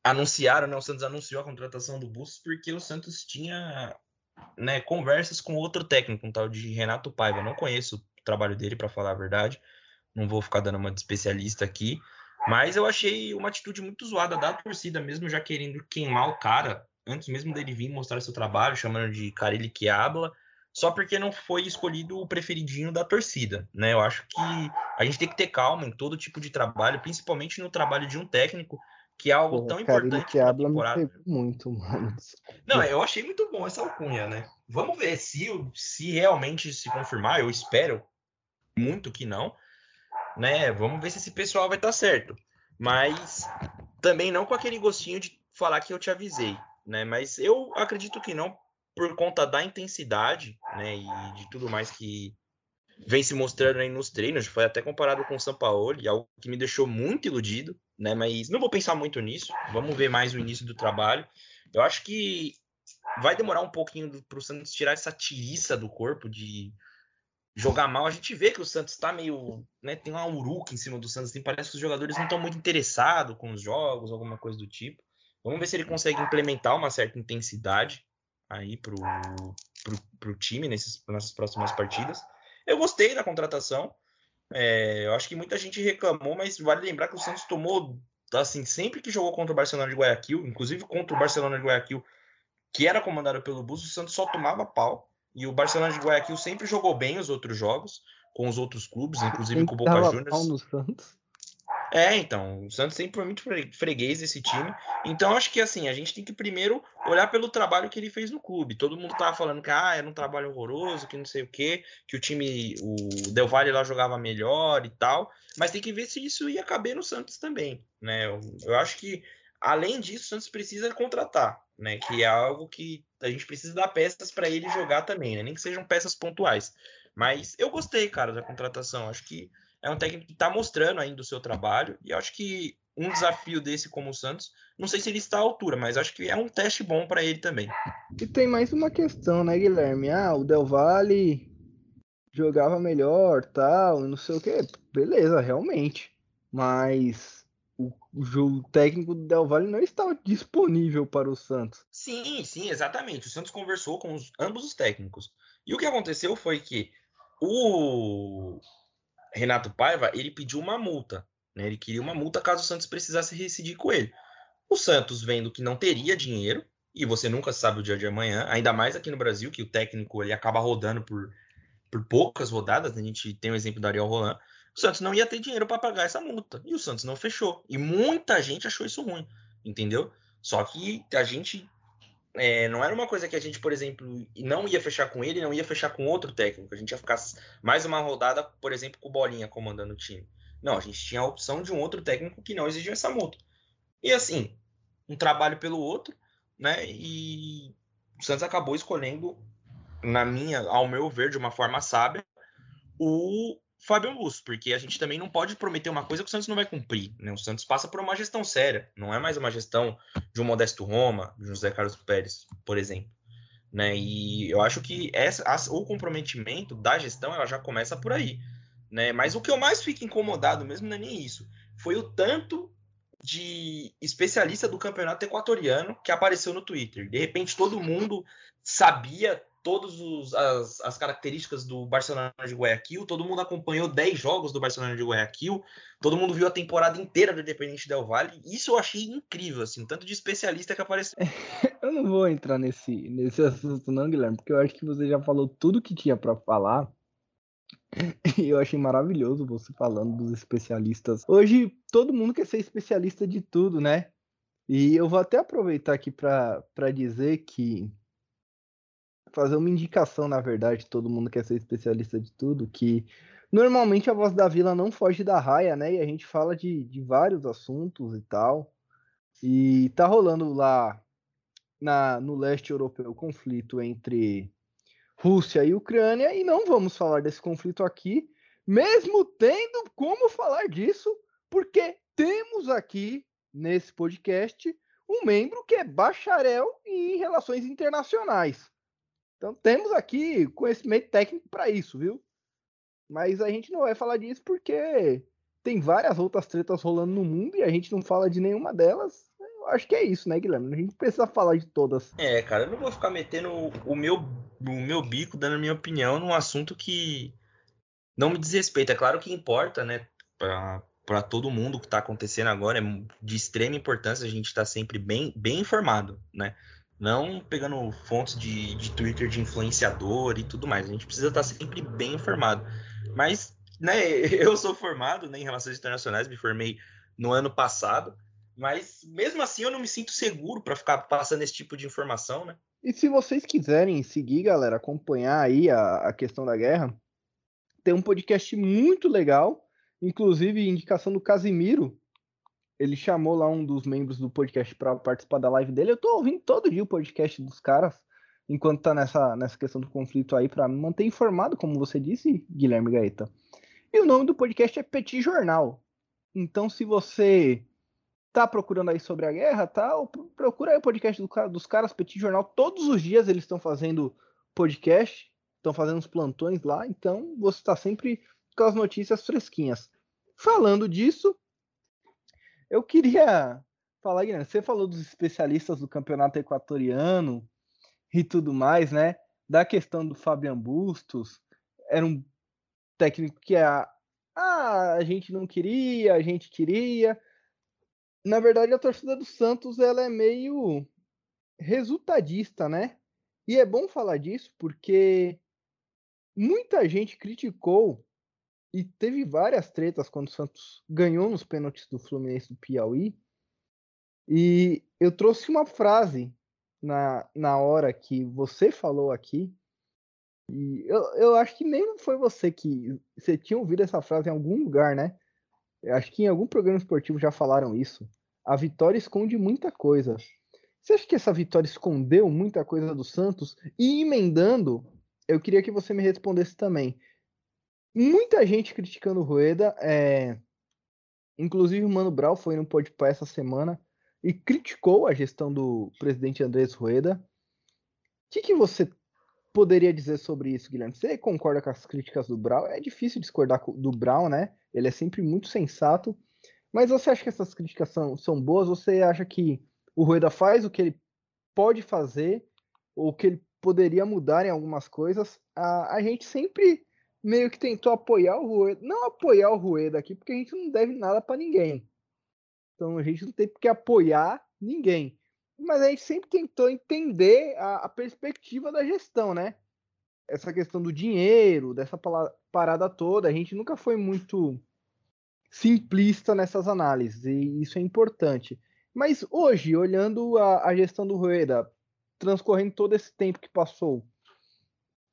S2: anunciaram, né? O Santos anunciou a contratação do Bustos porque o Santos tinha né, conversas com outro técnico, um tal de Renato Paiva. não conheço o trabalho dele, para falar a verdade. Não vou ficar dando uma de especialista aqui. Mas eu achei uma atitude muito zoada da torcida, mesmo já querendo queimar o cara, antes mesmo dele vir mostrar seu trabalho, chamando de Carilli que habla, só porque não foi escolhido o preferidinho da torcida, né? Eu acho que a gente tem que ter calma em todo tipo de trabalho, principalmente no trabalho de um técnico, que é algo Pô, tão importante
S1: que habla temporada. muito, mano.
S2: Não, eu achei muito bom essa alcunha, né? Vamos ver se, se realmente se confirmar, eu espero muito que não, né? Vamos ver se esse pessoal vai estar certo. Mas também não com aquele gostinho de falar que eu te avisei, né? Mas eu acredito que não, por conta da intensidade, né? E de tudo mais que vem se mostrando aí nos treinos, foi até comparado com o e algo que me deixou muito iludido, né? Mas não vou pensar muito nisso. Vamos ver mais o início do trabalho. Eu acho que vai demorar um pouquinho para o Santos tirar essa tiriça do corpo de jogar mal. A gente vê que o Santos está meio, né? Tem uma uruca em cima do Santos. Tem, parece que os jogadores não estão muito interessados com os jogos, alguma coisa do tipo. Vamos ver se ele consegue implementar uma certa intensidade aí pro, pro, pro time nesses, nessas próximas partidas. Eu gostei da contratação. É, eu acho que muita gente reclamou, mas vale lembrar que o Santos tomou, assim, sempre que jogou contra o Barcelona de Guayaquil, inclusive contra o Barcelona de Guayaquil, que era comandado pelo Bus, o Santos só tomava pau. E o Barcelona de Guayaquil sempre jogou bem os outros jogos, com os outros clubes, inclusive com o Boca Juniors. É, então, o Santos sempre foi muito freguês desse time. Então, acho que assim, a gente tem que primeiro olhar pelo trabalho que ele fez no clube. Todo mundo tava falando que ah, era um trabalho horroroso, que não sei o quê, que o time, o Del Valle lá jogava melhor e tal. Mas tem que ver se isso ia caber no Santos também, né? Eu, eu acho que, além disso, o Santos precisa contratar, né? Que é algo que a gente precisa dar peças para ele jogar também, né? Nem que sejam peças pontuais. Mas eu gostei, cara, da contratação. Acho que é um técnico que está mostrando ainda o seu trabalho. E acho que um desafio desse como o Santos, não sei se ele está à altura, mas acho que é um teste bom para ele também.
S1: E tem mais uma questão, né, Guilherme? Ah, o Del Valle jogava melhor, tal, não sei o que. Beleza, realmente. Mas o, o técnico do Del Valle não estava disponível para o Santos.
S2: Sim, sim, exatamente. O Santos conversou com os, ambos os técnicos. E o que aconteceu foi que o Renato Paiva, ele pediu uma multa. Né? Ele queria uma multa caso o Santos precisasse rescindir com ele. O Santos, vendo que não teria dinheiro, e você nunca sabe o dia de amanhã, ainda mais aqui no Brasil, que o técnico ele acaba rodando por, por poucas rodadas, a gente tem o exemplo do Ariel Roland, o Santos não ia ter dinheiro para pagar essa multa. E o Santos não fechou. E muita gente achou isso ruim, entendeu? Só que a gente é, não era uma coisa que a gente, por exemplo, não ia fechar com ele, não ia fechar com outro técnico. A gente ia ficar mais uma rodada, por exemplo, com o Bolinha comandando o time. Não, a gente tinha a opção de um outro técnico que não exigia essa multa. E assim, um trabalho pelo outro, né? E o Santos acabou escolhendo, na minha, ao meu ver, de uma forma sábia, o Fábio Augusto, porque a gente também não pode prometer uma coisa que o Santos não vai cumprir. Né? O Santos passa por uma gestão séria, não é mais uma gestão de um Modesto Roma, de José Carlos Pérez, por exemplo. Né? E eu acho que essa, o comprometimento da gestão ela já começa por aí. Né? Mas o que eu mais fico incomodado mesmo não é nem isso. Foi o tanto de especialista do campeonato equatoriano que apareceu no Twitter. De repente todo mundo sabia todas as, as, características do Barcelona de Guayaquil, todo mundo acompanhou 10 jogos do Barcelona de Guayaquil, todo mundo viu a temporada inteira do Independente Del Valle, isso eu achei incrível, assim, tanto de especialista que apareceu.
S1: eu não vou entrar nesse, nesse assunto não, Guilherme, porque eu acho que você já falou tudo que tinha para falar, e eu achei maravilhoso você falando dos especialistas. Hoje, todo mundo quer ser especialista de tudo, né? E eu vou até aproveitar aqui para dizer que fazer uma indicação, na verdade, todo mundo quer ser especialista de tudo, que normalmente a voz da vila não foge da raia, né? E a gente fala de, de vários assuntos e tal. E tá rolando lá na, no leste europeu o conflito entre Rússia e Ucrânia, e não vamos falar desse conflito aqui, mesmo tendo como falar disso, porque temos aqui nesse podcast um membro que é bacharel em relações internacionais. Então temos aqui conhecimento técnico para isso, viu? Mas a gente não vai falar disso porque tem várias outras tretas rolando no mundo e a gente não fala de nenhuma delas. Eu acho que é isso, né, Guilherme? A gente precisa falar de todas.
S2: É, cara, eu não vou ficar metendo o meu, o meu bico, dando a minha opinião num assunto que não me diz respeito. É claro que importa, né, para todo mundo o que está acontecendo agora. É de extrema importância a gente estar tá sempre bem, bem informado, né? Não pegando fontes de, de Twitter de influenciador e tudo mais. A gente precisa estar sempre bem informado. Mas, né, eu sou formado né, em Relações Internacionais, me formei no ano passado. Mas mesmo assim eu não me sinto seguro para ficar passando esse tipo de informação, né?
S1: E se vocês quiserem seguir, galera, acompanhar aí a, a questão da guerra, tem um podcast muito legal, inclusive indicação do Casimiro, ele chamou lá um dos membros do podcast para participar da live dele. Eu tô ouvindo todo dia o podcast dos caras, enquanto tá nessa, nessa questão do conflito aí, para me manter informado, como você disse, Guilherme Gaeta. E o nome do podcast é Petit Jornal. Então, se você tá procurando aí sobre a guerra, tá? Procura aí o podcast do, dos caras, Petit Jornal. Todos os dias eles estão fazendo podcast, estão fazendo os plantões lá, então você está sempre com as notícias fresquinhas. Falando disso, eu queria falar, Guilherme, você falou dos especialistas do campeonato equatoriano e tudo mais, né? Da questão do Fabian Bustos, era um técnico que a, ah, a gente não queria, a gente queria. Na verdade, a torcida do Santos ela é meio resultadista, né? E é bom falar disso porque muita gente criticou e teve várias tretas quando o Santos ganhou nos pênaltis do Fluminense do Piauí. E eu trouxe uma frase na, na hora que você falou aqui. E eu, eu acho que nem foi você que. Você tinha ouvido essa frase em algum lugar, né? Eu acho que em algum programa esportivo já falaram isso. A vitória esconde muita coisa. Você acha que essa vitória escondeu muita coisa do Santos? E emendando, eu queria que você me respondesse também muita gente criticando o Rueda. É... Inclusive o Mano Brown foi no Podpah essa semana e criticou a gestão do presidente Andrés Rueda. O que, que você poderia dizer sobre isso, Guilherme? Você concorda com as críticas do Brown? É difícil discordar do Brown, né? Ele é sempre muito sensato. Mas você acha que essas críticas são, são boas? Você acha que o Rueda faz o que ele pode fazer ou que ele poderia mudar em algumas coisas? A, a gente sempre meio que tentou apoiar o Rueda. Não apoiar o Rueda aqui, porque a gente não deve nada para ninguém. Então a gente não tem que apoiar ninguém. Mas a gente sempre tentou entender a, a perspectiva da gestão, né? Essa questão do dinheiro, dessa parada toda, a gente nunca foi muito simplista nessas análises, e isso é importante. Mas hoje, olhando a, a gestão do Rueda, transcorrendo todo esse tempo que passou,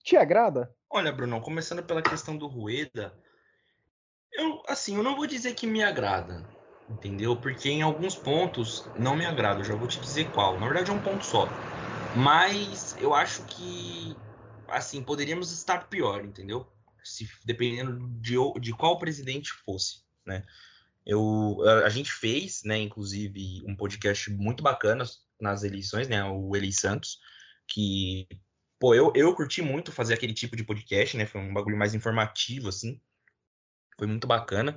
S1: te agrada?
S2: Olha, Bruno, começando pela questão do Rueda, eu, assim, eu não vou dizer que me agrada, entendeu? Porque em alguns pontos não me agrada, eu já vou te dizer qual. Na verdade é um ponto só. Mas eu acho que, assim, poderíamos estar pior, entendeu? Se, dependendo de, de qual presidente fosse, né? Eu, a, a gente fez, né, inclusive, um podcast muito bacana nas eleições, né? O Eli Santos, que Pô, eu, eu curti muito fazer aquele tipo de podcast, né? Foi um bagulho mais informativo, assim. Foi muito bacana.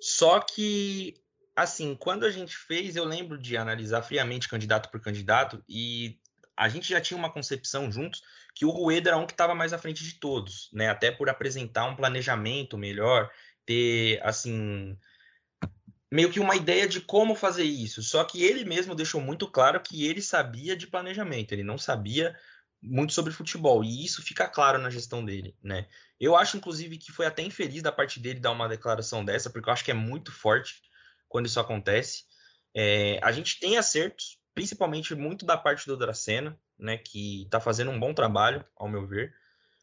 S2: Só que, assim, quando a gente fez, eu lembro de analisar friamente candidato por candidato e a gente já tinha uma concepção juntos que o Rueda era um que estava mais à frente de todos, né? Até por apresentar um planejamento melhor, ter, assim, meio que uma ideia de como fazer isso. Só que ele mesmo deixou muito claro que ele sabia de planejamento, ele não sabia muito sobre futebol, e isso fica claro na gestão dele, né? Eu acho, inclusive, que foi até infeliz da parte dele dar uma declaração dessa, porque eu acho que é muito forte quando isso acontece. É, a gente tem acertos, principalmente muito da parte do Dracena, né, que tá fazendo um bom trabalho, ao meu ver.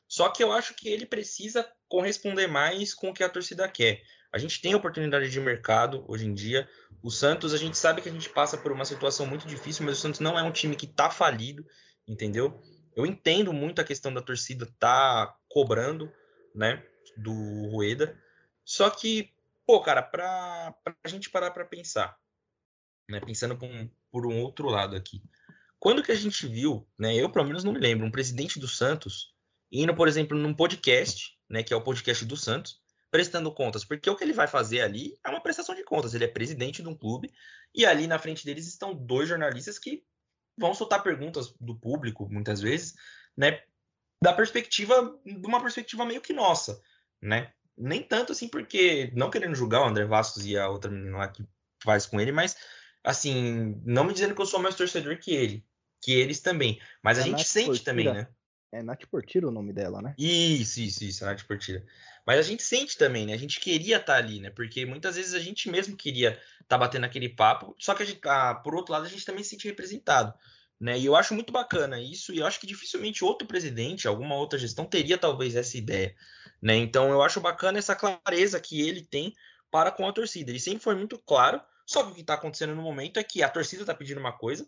S2: Só que eu acho que ele precisa corresponder mais com o que a torcida quer. A gente tem oportunidade de mercado hoje em dia. O Santos, a gente sabe que a gente passa por uma situação muito difícil, mas o Santos não é um time que tá falido, entendeu? Eu entendo muito a questão da torcida tá cobrando, né, do Rueda. Só que, pô, cara, pra, pra gente parar pra pensar, né, pensando por um, por um outro lado aqui. Quando que a gente viu, né, eu pelo menos não me lembro, um presidente do Santos indo, por exemplo, num podcast, né, que é o podcast do Santos, prestando contas, porque o que ele vai fazer ali é uma prestação de contas. Ele é presidente de um clube e ali na frente deles estão dois jornalistas que vão soltar perguntas do público, muitas vezes, né? Da perspectiva, de uma perspectiva meio que nossa, né? Nem tanto assim, porque, não querendo julgar o André Vastos e a outra menina lá que faz com ele, mas, assim, não me dizendo que eu sou mais torcedor que ele, que eles também. Mas a é gente sente Portira. também, né?
S1: É Nath Portira o nome dela, né?
S2: Isso, isso, isso, Nath Portira. Mas a gente sente também, né? A gente queria estar tá ali, né? Porque muitas vezes a gente mesmo queria estar tá batendo aquele papo, só que, a gente, ah, por outro lado, a gente também se sente representado. Né? E eu acho muito bacana isso, e eu acho que dificilmente outro presidente, alguma outra gestão, teria talvez essa ideia. Né? Então eu acho bacana essa clareza que ele tem para com a torcida. Ele sempre foi muito claro, só que o que está acontecendo no momento é que a torcida está pedindo uma coisa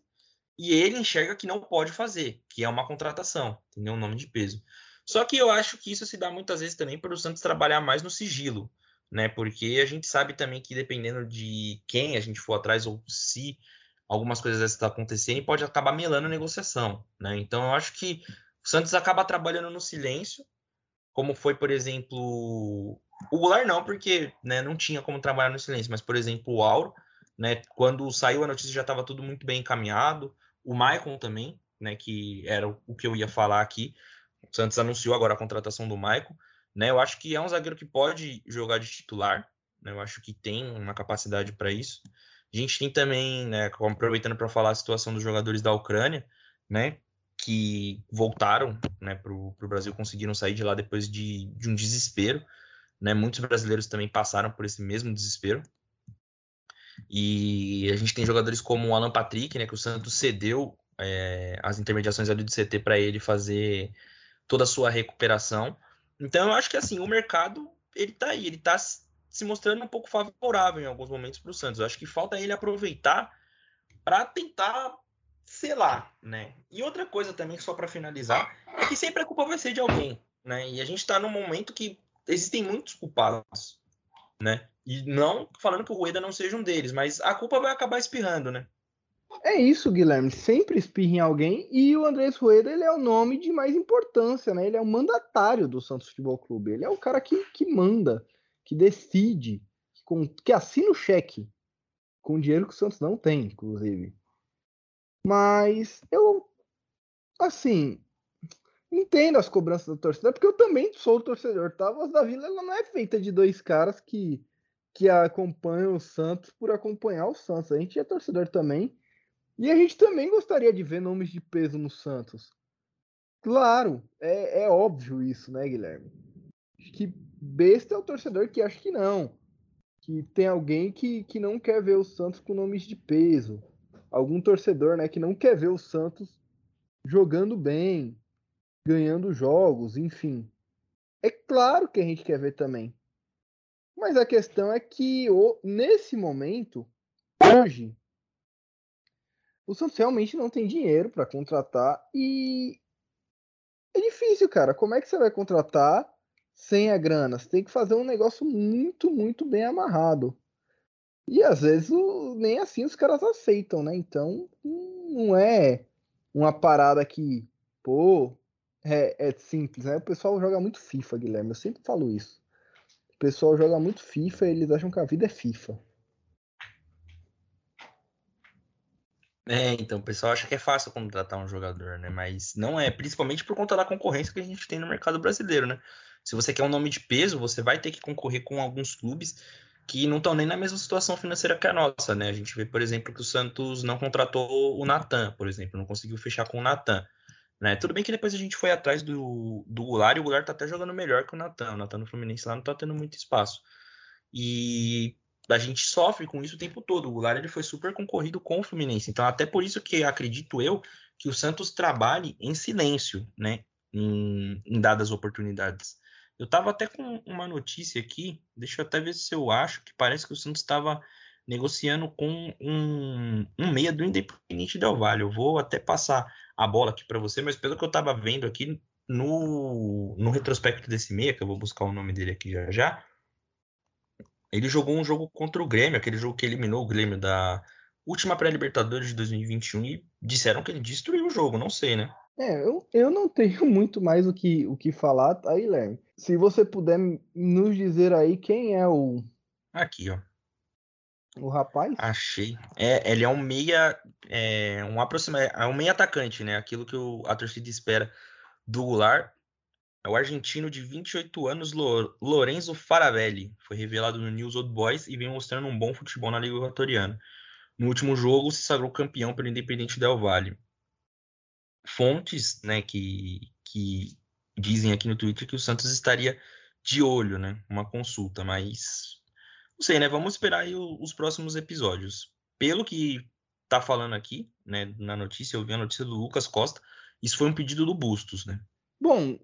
S2: e ele enxerga que não pode fazer, que é uma contratação, entendeu? Um nome de peso. Só que eu acho que isso se dá muitas vezes também para o Santos trabalhar mais no sigilo, né? Porque a gente sabe também que dependendo de quem a gente for atrás ou se algumas coisas dessas estão acontecendo e pode acabar melando a negociação, né? Então eu acho que o Santos acaba trabalhando no silêncio, como foi, por exemplo, o Goulart não, porque né, não tinha como trabalhar no silêncio, mas por exemplo o Auro, né? Quando saiu a notícia já estava tudo muito bem encaminhado, o Maicon também, né? Que era o que eu ia falar aqui. O Santos anunciou agora a contratação do Maicon. Né, eu acho que é um zagueiro que pode jogar de titular. Né, eu acho que tem uma capacidade para isso. A gente tem também, né, aproveitando para falar a situação dos jogadores da Ucrânia, né, que voltaram né, para o Brasil, conseguiram sair de lá depois de, de um desespero. Né? Muitos brasileiros também passaram por esse mesmo desespero. E a gente tem jogadores como o Alan Patrick, né, que o Santos cedeu é, as intermediações ali do CT para ele fazer toda a sua recuperação. Então eu acho que assim, o mercado ele tá aí, ele tá se mostrando um pouco favorável em alguns momentos para o Santos. Eu acho que falta ele aproveitar para tentar, sei lá, né? E outra coisa também, só para finalizar, é que sempre a culpa vai ser de alguém, né? E a gente está num momento que existem muitos culpados, né? E não falando que o Rueda não seja um deles, mas a culpa vai acabar espirrando, né?
S1: É isso, Guilherme. Sempre espirra em alguém e o Andrés Rueda ele é o nome de mais importância, né? Ele é o mandatário do Santos Futebol Clube. Ele é o cara que, que manda, que decide, que, que assina o cheque com dinheiro que o Santos não tem, inclusive. Mas eu, assim, entendo as cobranças da torcida, porque eu também sou torcedor, tá? A voz da Vila ela não é feita de dois caras que, que acompanham o Santos por acompanhar o Santos. A gente é torcedor também. E a gente também gostaria de ver nomes de peso no Santos. Claro, é, é óbvio isso, né, Guilherme? Acho que besta é o torcedor que acha que não. Que tem alguém que, que não quer ver o Santos com nomes de peso. Algum torcedor, né, que não quer ver o Santos jogando bem, ganhando jogos, enfim. É claro que a gente quer ver também. Mas a questão é que nesse momento, hoje, o Santos realmente não tem dinheiro para contratar e é difícil, cara. Como é que você vai contratar sem a grana? Você tem que fazer um negócio muito, muito bem amarrado. E às vezes o, nem assim os caras aceitam, né? Então não é uma parada que, pô, é, é simples, né? O pessoal joga muito FIFA, Guilherme. Eu sempre falo isso. O pessoal joga muito FIFA e eles acham que a vida é FIFA.
S2: É, então, o pessoal acha que é fácil contratar um jogador, né? Mas não é, principalmente por conta da concorrência que a gente tem no mercado brasileiro, né? Se você quer um nome de peso, você vai ter que concorrer com alguns clubes que não estão nem na mesma situação financeira que a nossa, né? A gente vê, por exemplo, que o Santos não contratou o Natan, por exemplo, não conseguiu fechar com o Natan. Né? Tudo bem que depois a gente foi atrás do, do Goulart e o Goulart tá até jogando melhor que o Natan. O Natan no Fluminense lá não tá tendo muito espaço. E a gente sofre com isso o tempo todo. O Goulart ele foi super concorrido com o Fluminense. Então, até por isso que acredito eu que o Santos trabalhe em silêncio, né? Em, em dadas oportunidades. Eu tava até com uma notícia aqui, deixa eu até ver se eu acho, que parece que o Santos estava negociando com um, um meia do Independente Del Valle. Eu vou até passar a bola aqui para você, mas pelo que eu tava vendo aqui no, no retrospecto desse meia, que eu vou buscar o nome dele aqui já já, ele jogou um jogo contra o Grêmio, aquele jogo que eliminou o Grêmio da última pré-Libertadores de 2021 e disseram que ele destruiu o jogo, não sei, né?
S1: É, eu, eu não tenho muito mais o que, o que falar, tá, Guilherme? Se você puder nos dizer aí quem é o.
S2: Aqui, ó.
S1: O rapaz?
S2: Achei. É, ele é um meia. É, um aproxima, é um meia atacante, né? Aquilo que o, a torcida espera do Goulart. É o argentino de 28 anos, Lorenzo Faravelli. Foi revelado no News Old Boys e vem mostrando um bom futebol na Liga Equatoriana. No último jogo, se sagrou campeão pelo Independente Del Valle. Fontes, né, que, que dizem aqui no Twitter que o Santos estaria de olho, né, uma consulta, mas não sei, né, vamos esperar aí os próximos episódios. Pelo que tá falando aqui, né, na notícia, eu vi a notícia do Lucas Costa, isso foi um pedido do Bustos, né?
S1: Bom,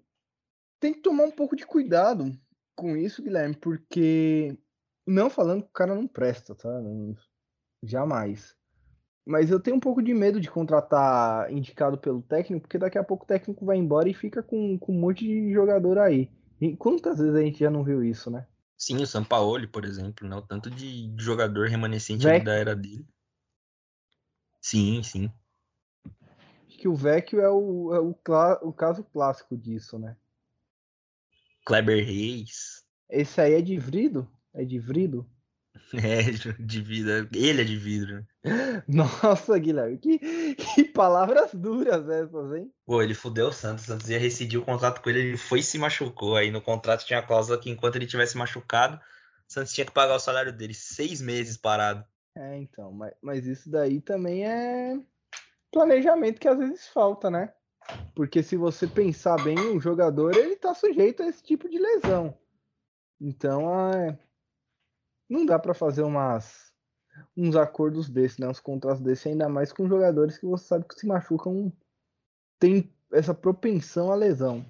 S1: tem que tomar um pouco de cuidado com isso, Guilherme, porque não falando que o cara não presta, tá? Não, jamais. Mas eu tenho um pouco de medo de contratar indicado pelo técnico, porque daqui a pouco o técnico vai embora e fica com, com um monte de jogador aí. E quantas vezes a gente já não viu isso, né?
S2: Sim, o Sampaoli, por exemplo, né? O tanto de jogador remanescente da era dele. Sim, sim.
S1: Acho que o Vecchio é o, é o, o caso clássico disso, né?
S2: Kleber Reis.
S1: Esse aí é de vidro? É de vidro?
S2: É, de vidro. Ele é de vidro.
S1: Nossa, Guilherme, que, que palavras duras essas, hein?
S2: Pô, ele fudeu o Santos. O Santos ia rescindir o contrato com ele, ele foi e se machucou. Aí no contrato tinha a cláusula que enquanto ele tivesse machucado, o Santos tinha que pagar o salário dele seis meses parado.
S1: É, então, mas, mas isso daí também é planejamento que às vezes falta, né? Porque se você pensar bem, o jogador ele tá sujeito a esse tipo de lesão. Então, é... não dá para fazer umas uns acordos desses, né? Uns contratos desses, ainda mais com jogadores que você sabe que se machucam, tem essa propensão à lesão.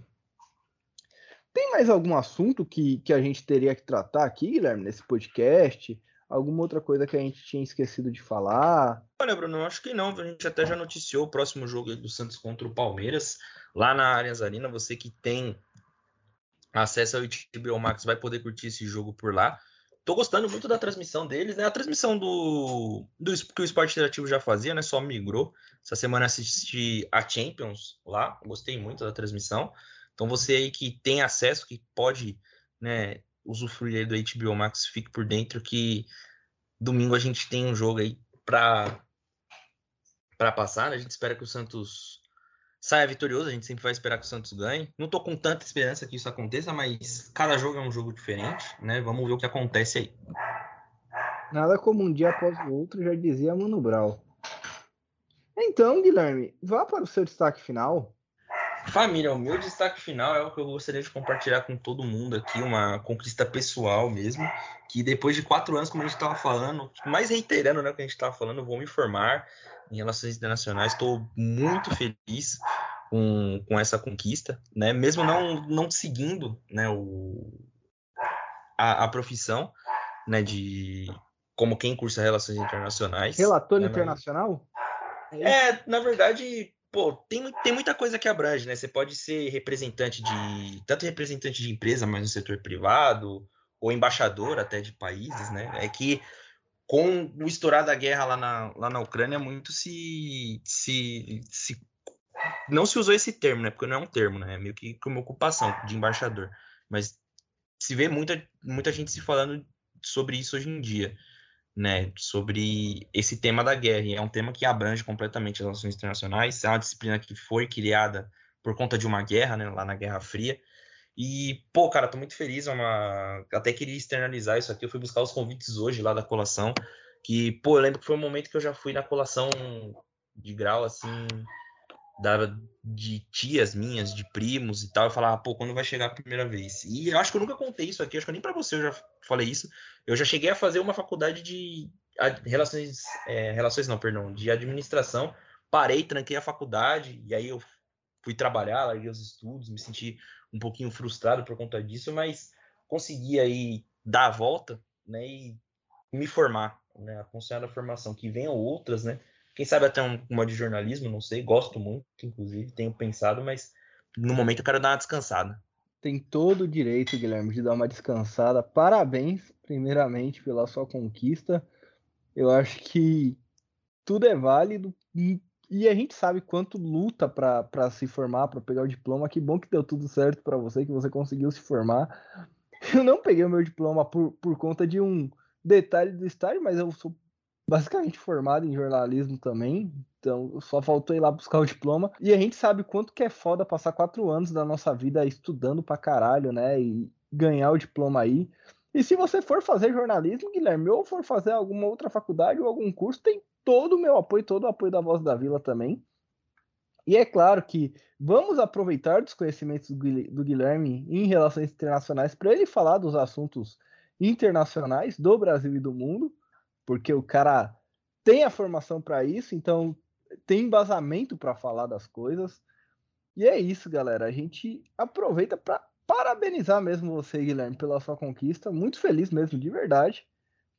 S1: Tem mais algum assunto que, que a gente teria que tratar aqui, Guilherme, nesse podcast? Alguma outra coisa que a gente tinha esquecido de falar?
S2: Olha, Bruno, acho que não. A gente até já noticiou o próximo jogo do Santos contra o Palmeiras, lá na Allianz Arena. Você que tem acesso ao HBO Max vai poder curtir esse jogo por lá. Tô gostando muito da transmissão deles, né? A transmissão do, do que o Esporte Interativo já fazia, né? Só migrou. Essa semana assisti a Champions lá, gostei muito da transmissão. Então você aí que tem acesso, que pode, né, usufruir do HBO Max, fique por dentro que domingo a gente tem um jogo aí para para passar, né? A gente espera que o Santos saia vitorioso, a gente sempre vai esperar que o Santos ganhe. Não tô com tanta esperança que isso aconteça, mas cada jogo é um jogo diferente, né? Vamos ver o que acontece aí.
S1: Nada como um dia após o outro, já dizia Mano Brau. Então, Guilherme, vá para o seu destaque final.
S2: Família, o meu destaque final é o que eu gostaria de compartilhar com todo mundo aqui, uma conquista pessoal mesmo, que depois de quatro anos, como a gente estava falando, mais reiterando né, o que a gente estava falando, vou me formar em relações internacionais, estou muito feliz com, com essa conquista, né, mesmo não, não seguindo né, o, a, a profissão né, de como quem cursa relações internacionais.
S1: Relator
S2: né,
S1: internacional?
S2: É, na verdade, pô, tem, tem muita coisa que abrange, né? Você pode ser representante de. tanto representante de empresa, mas no setor privado, ou embaixador até de países, né? É que com o estourar da guerra lá na, lá na Ucrânia, muito se, se, se. Não se usou esse termo, né? Porque não é um termo, né? É meio que uma ocupação de embaixador. Mas se vê muita, muita gente se falando sobre isso hoje em dia né, sobre esse tema da guerra. E é um tema que abrange completamente as relações internacionais. É uma disciplina que foi criada por conta de uma guerra, né, lá na Guerra Fria. E, pô, cara, tô muito feliz. É uma... Até queria externalizar isso aqui. Eu fui buscar os convites hoje lá da colação. Que, pô, eu lembro que foi um momento que eu já fui na colação de grau, assim, da, de tias minhas, de primos e tal, eu falava, pô, quando vai chegar a primeira vez? E eu acho que eu nunca contei isso aqui, acho que nem para você eu já falei isso. Eu já cheguei a fazer uma faculdade de relações, é, relações não, perdão, de administração. Parei, tranquei a faculdade e aí eu fui trabalhar, larguei os estudos, me senti um pouquinho frustrado por conta disso, mas consegui aí dar a volta, né, e me formar, né, aconselhar a formação, que venham outras, né, quem sabe até uma de jornalismo, não sei. Gosto muito, inclusive, tenho pensado, mas no momento eu quero dar uma descansada.
S1: Tem todo o direito, Guilherme, de dar uma descansada. Parabéns, primeiramente, pela sua conquista. Eu acho que tudo é válido e, a gente sabe quanto luta para se formar, para pegar o diploma. Que bom que deu tudo certo para você, que você conseguiu se formar. Eu não peguei o meu diploma por, por conta de um detalhe do estágio, mas eu sou basicamente formado em jornalismo também, então só faltou ir lá buscar o diploma. E a gente sabe quanto que é foda passar quatro anos da nossa vida estudando pra caralho, né? E ganhar o diploma aí. E se você for fazer jornalismo, Guilherme, ou for fazer alguma outra faculdade ou algum curso, tem todo o meu apoio, todo o apoio da Voz da Vila também. E é claro que vamos aproveitar dos conhecimentos do Guilherme em relações internacionais para ele falar dos assuntos internacionais do Brasil e do mundo porque o cara tem a formação para isso, então tem embasamento para falar das coisas. E é isso, galera. A gente aproveita para parabenizar mesmo você, Guilherme, pela sua conquista. Muito feliz mesmo, de verdade,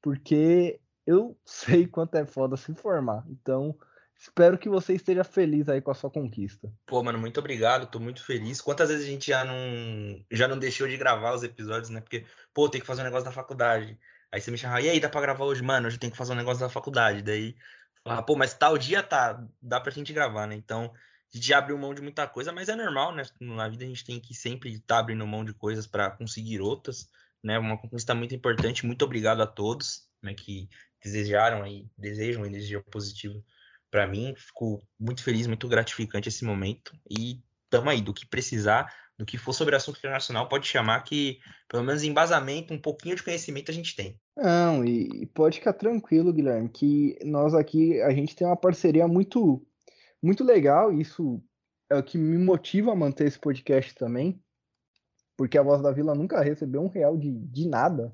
S1: porque eu sei quanto é foda se formar. Então, espero que você esteja feliz aí com a sua conquista.
S2: Pô, mano, muito obrigado. Tô muito feliz. Quantas vezes a gente já não já não deixou de gravar os episódios, né? Porque, pô, tem que fazer um negócio da faculdade. Aí você me chama, e aí, dá pra gravar hoje? Mano, hoje tem que fazer um negócio da faculdade. Daí, fala, pô, mas tal dia tá, dá pra gente gravar, né? Então, a gente abriu mão de muita coisa, mas é normal, né? Na vida a gente tem que sempre estar tá abrindo mão de coisas para conseguir outras, né? Uma conquista muito importante. Muito obrigado a todos, né, que desejaram aí, desejam energia positiva para mim. Fico muito feliz, muito gratificante esse momento e tamo aí, do que precisar, do que for sobre assunto internacional, pode chamar que, pelo menos embasamento, um pouquinho de conhecimento a gente tem.
S1: Não, e pode ficar tranquilo, Guilherme, que nós aqui, a gente tem uma parceria muito, muito legal, isso é o que me motiva a manter esse podcast também, porque a Voz da Vila nunca recebeu um real de, de nada.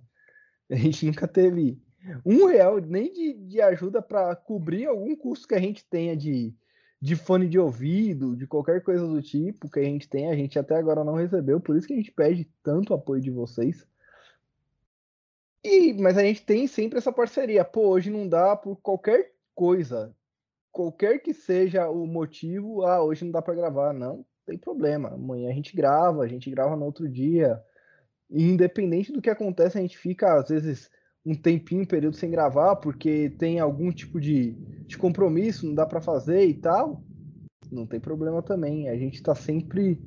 S1: A gente nunca teve um real nem de, de ajuda para cobrir algum custo que a gente tenha de, de fone de ouvido, de qualquer coisa do tipo que a gente tem, a gente até agora não recebeu, por isso que a gente pede tanto apoio de vocês. E, mas a gente tem sempre essa parceria. Pô, hoje não dá por qualquer coisa. Qualquer que seja o motivo, ah, hoje não dá para gravar. Não, tem problema. Amanhã a gente grava, a gente grava no outro dia. E independente do que acontece, a gente fica, às vezes, um tempinho, um período sem gravar, porque tem algum tipo de, de compromisso, não dá para fazer e tal. Não tem problema também. A gente está sempre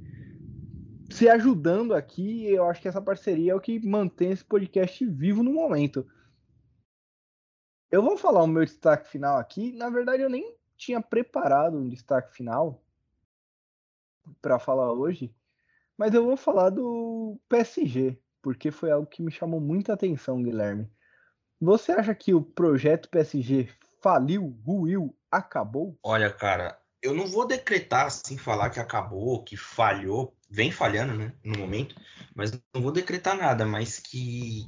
S1: se ajudando aqui. Eu acho que essa parceria é o que mantém esse podcast vivo no momento. Eu vou falar o meu destaque final aqui. Na verdade, eu nem tinha preparado um destaque final para falar hoje, mas eu vou falar do PSG, porque foi algo que me chamou muita atenção, Guilherme. Você acha que o projeto PSG faliu, ruiu, acabou?
S2: Olha, cara, eu não vou decretar assim, falar que acabou, que falhou, vem falhando, né, no momento, mas não vou decretar nada, mas que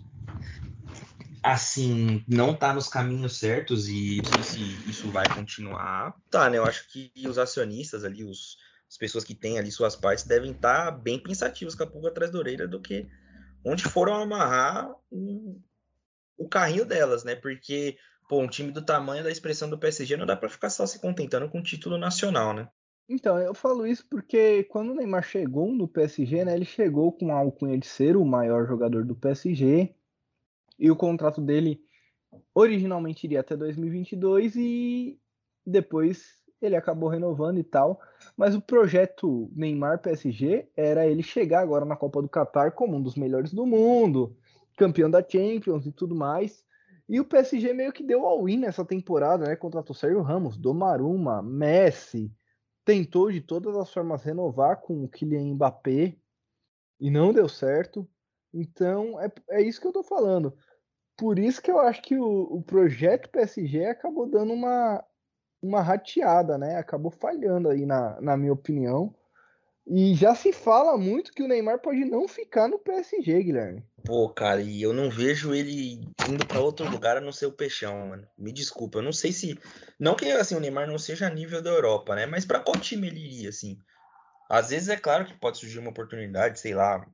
S2: assim, não tá nos caminhos certos e não sei se isso vai continuar. Tá, né? Eu acho que os acionistas ali, os, as pessoas que têm ali suas partes, devem estar tá bem pensativos com a pulga atrás da orelha do que onde foram amarrar o, o carrinho delas, né? Porque pô, um time do tamanho da expressão do PSG não dá para ficar só se contentando com o título nacional, né?
S1: Então, eu falo isso porque quando o Neymar chegou no PSG, né, ele chegou com a alcunha de ser o maior jogador do PSG e o contrato dele originalmente iria até 2022 e depois ele acabou renovando e tal. Mas o projeto Neymar PSG era ele chegar agora na Copa do Catar como um dos melhores do mundo, campeão da Champions e tudo mais. E o PSG meio que deu all-in nessa temporada, né? Contratou Sérgio Ramos, Domaruma, Messi. Tentou de todas as formas renovar com o Kylian Mbappé e não deu certo. Então é, é isso que eu tô falando. Por isso que eu acho que o, o projeto PSG acabou dando uma, uma rateada, né? Acabou falhando aí, na, na minha opinião. E já se fala muito que o Neymar pode não ficar no PSG, Guilherme.
S2: Pô, cara, e eu não vejo ele indo para outro lugar a não ser o Peixão, mano. Me desculpa, eu não sei se. Não que assim, o Neymar não seja a nível da Europa, né? Mas para qual time ele iria, assim? Às vezes é claro que pode surgir uma oportunidade, sei lá,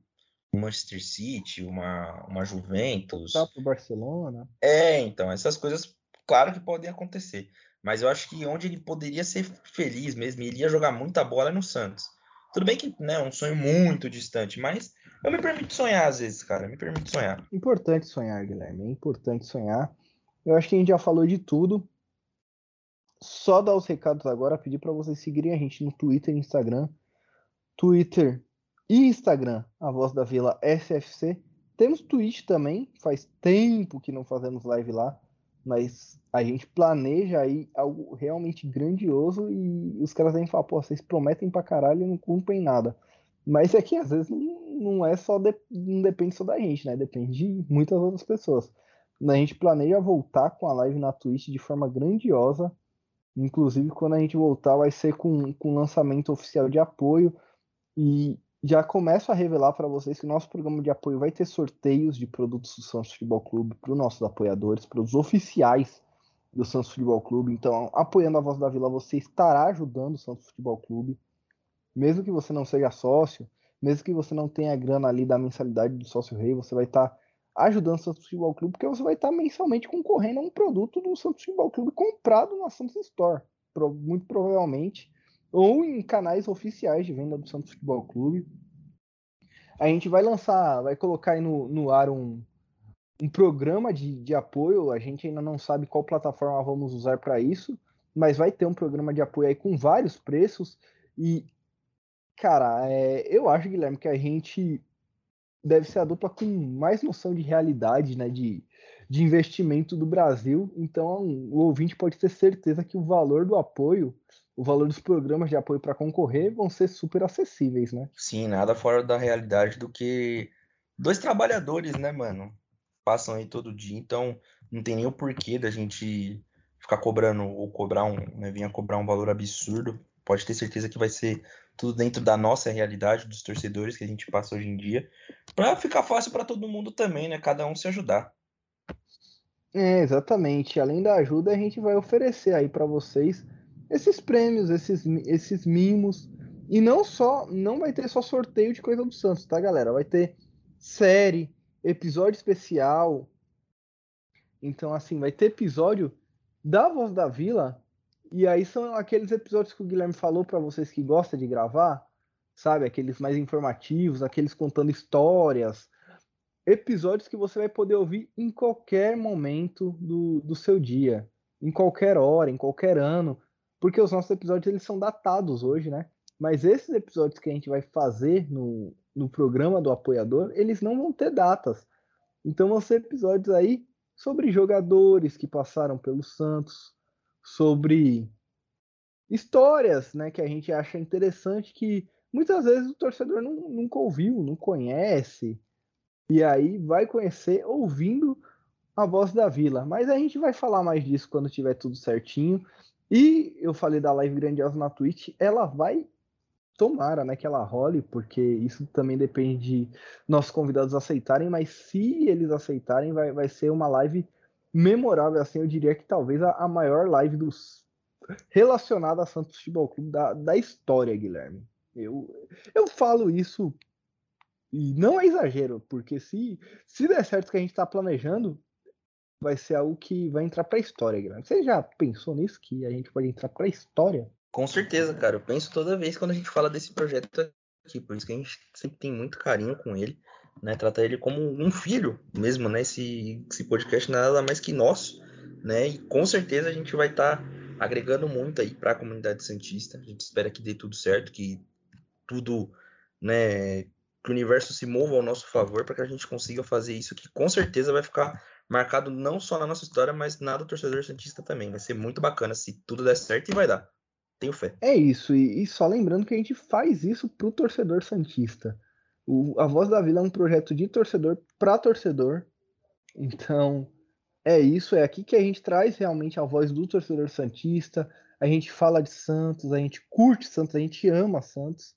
S2: um Manchester City, uma, uma Juventus.
S1: Tá pro Barcelona.
S2: É, então, essas coisas, claro que podem acontecer. Mas eu acho que onde ele poderia ser feliz mesmo, ele ia jogar muita bola é no Santos. Tudo bem que né, é um sonho muito distante, mas eu me permito sonhar às vezes, cara. Me permito sonhar.
S1: Importante sonhar, Guilherme. É importante sonhar. Eu acho que a gente já falou de tudo. Só dar os recados agora, pedir para vocês seguirem a gente no Twitter e Instagram. Twitter e Instagram, a voz da Vila SFC. Temos Twitch também, faz tempo que não fazemos live lá mas a gente planeja aí algo realmente grandioso e os caras devem falar, pô, vocês prometem pra caralho e não cumprem nada. Mas é que às vezes não, não é só, de, não depende só da gente, né? Depende de muitas outras pessoas. A gente planeja voltar com a live na Twitch de forma grandiosa. Inclusive, quando a gente voltar, vai ser com, com lançamento oficial de apoio. E já começo a revelar para vocês que o nosso programa de apoio vai ter sorteios de produtos do Santos Futebol Clube para os nossos apoiadores, para os oficiais do Santos Futebol Clube. Então, apoiando a Voz da Vila, você estará ajudando o Santos Futebol Clube. Mesmo que você não seja sócio, mesmo que você não tenha grana ali da mensalidade do sócio rei, você vai estar ajudando o Santos Futebol Clube, porque você vai estar mensalmente concorrendo a um produto do Santos Futebol Clube comprado na Santos Store. Muito provavelmente ou em canais oficiais de venda do Santos Futebol Clube. A gente vai lançar, vai colocar aí no, no ar um, um programa de, de apoio. A gente ainda não sabe qual plataforma vamos usar para isso, mas vai ter um programa de apoio aí com vários preços. E, cara, é, eu acho, Guilherme, que a gente deve ser a dupla com mais noção de realidade, né? De, de investimento do Brasil. Então, o ouvinte pode ter certeza que o valor do apoio o valor dos programas de apoio para concorrer vão ser super acessíveis, né?
S2: Sim, nada fora da realidade do que dois trabalhadores, né, mano? Passam aí todo dia, então não tem nem o porquê da gente ficar cobrando ou cobrar um, né, vinha cobrar um valor absurdo. pode ter certeza que vai ser tudo dentro da nossa realidade, dos torcedores que a gente passa hoje em dia, para ficar fácil para todo mundo também, né? Cada um se ajudar.
S1: É, exatamente. Além da ajuda, a gente vai oferecer aí para vocês esses prêmios, esses, esses mimos. E não só, não vai ter só sorteio de coisa do Santos, tá, galera? Vai ter série, episódio especial. Então, assim, vai ter episódio da Voz da Vila. E aí são aqueles episódios que o Guilherme falou para vocês que gosta de gravar, sabe? Aqueles mais informativos, aqueles contando histórias, episódios que você vai poder ouvir em qualquer momento do, do seu dia, em qualquer hora, em qualquer ano, porque os nossos episódios eles são datados hoje, né? Mas esses episódios que a gente vai fazer no, no programa do apoiador, eles não vão ter datas. Então vão ser episódios aí sobre jogadores que passaram pelo Santos, sobre histórias, né, que a gente acha interessante que muitas vezes o torcedor não, nunca ouviu, não conhece, e aí vai conhecer ouvindo a voz da Vila. Mas a gente vai falar mais disso quando tiver tudo certinho. E eu falei da live grandiosa na Twitch, ela vai tomara, né, que ela role, porque isso também depende de nossos convidados aceitarem, mas se eles aceitarem, vai, vai ser uma live memorável, assim, eu diria que talvez a, a maior live dos relacionada a Santos Futebol Clube da, da história, Guilherme. Eu, eu falo isso e não é exagero, porque se, se der certo o que a gente está planejando, vai ser algo que vai entrar para a história, Guilherme. Você já pensou nisso, que a gente pode entrar para a história?
S2: Com certeza, cara. Eu penso toda vez quando a gente fala desse projeto aqui, por isso que a gente sempre tem muito carinho com ele, né? Trata ele como um filho mesmo, né? Esse, esse podcast nada mais que nosso, né? E com certeza a gente vai estar tá agregando muito aí para a comunidade santista. A gente espera que dê tudo certo, que tudo, né? que o universo se mova ao nosso favor para que a gente consiga fazer isso que com certeza vai ficar marcado não só na nossa história, mas na do torcedor santista também. Vai ser muito bacana se tudo der certo e vai dar. Tenho fé.
S1: É isso, e, e só lembrando que a gente faz isso pro torcedor santista. O, a Voz da Vila é um projeto de torcedor para torcedor. Então, é isso, é aqui que a gente traz realmente a voz do torcedor santista. A gente fala de Santos, a gente curte Santos, a gente ama Santos.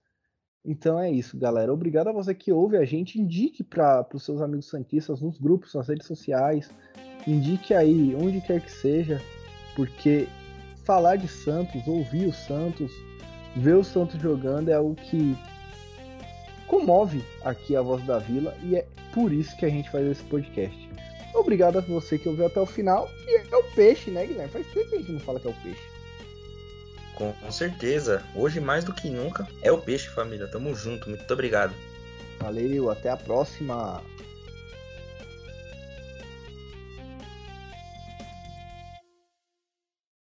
S1: Então é isso, galera. Obrigado a você que ouve a gente. Indique para os seus amigos santistas nos grupos, nas redes sociais. Indique aí, onde quer que seja, porque falar de Santos, ouvir o Santos, ver o Santos jogando é algo que comove aqui a voz da Vila e é por isso que a gente faz esse podcast. Obrigado a você que ouviu até o final. E é o peixe, né, Guilherme? Faz tempo que a gente não fala que é o peixe.
S2: Com certeza. Hoje, mais do que nunca, é o peixe, família. Tamo junto. Muito obrigado.
S1: Valeu, até a próxima.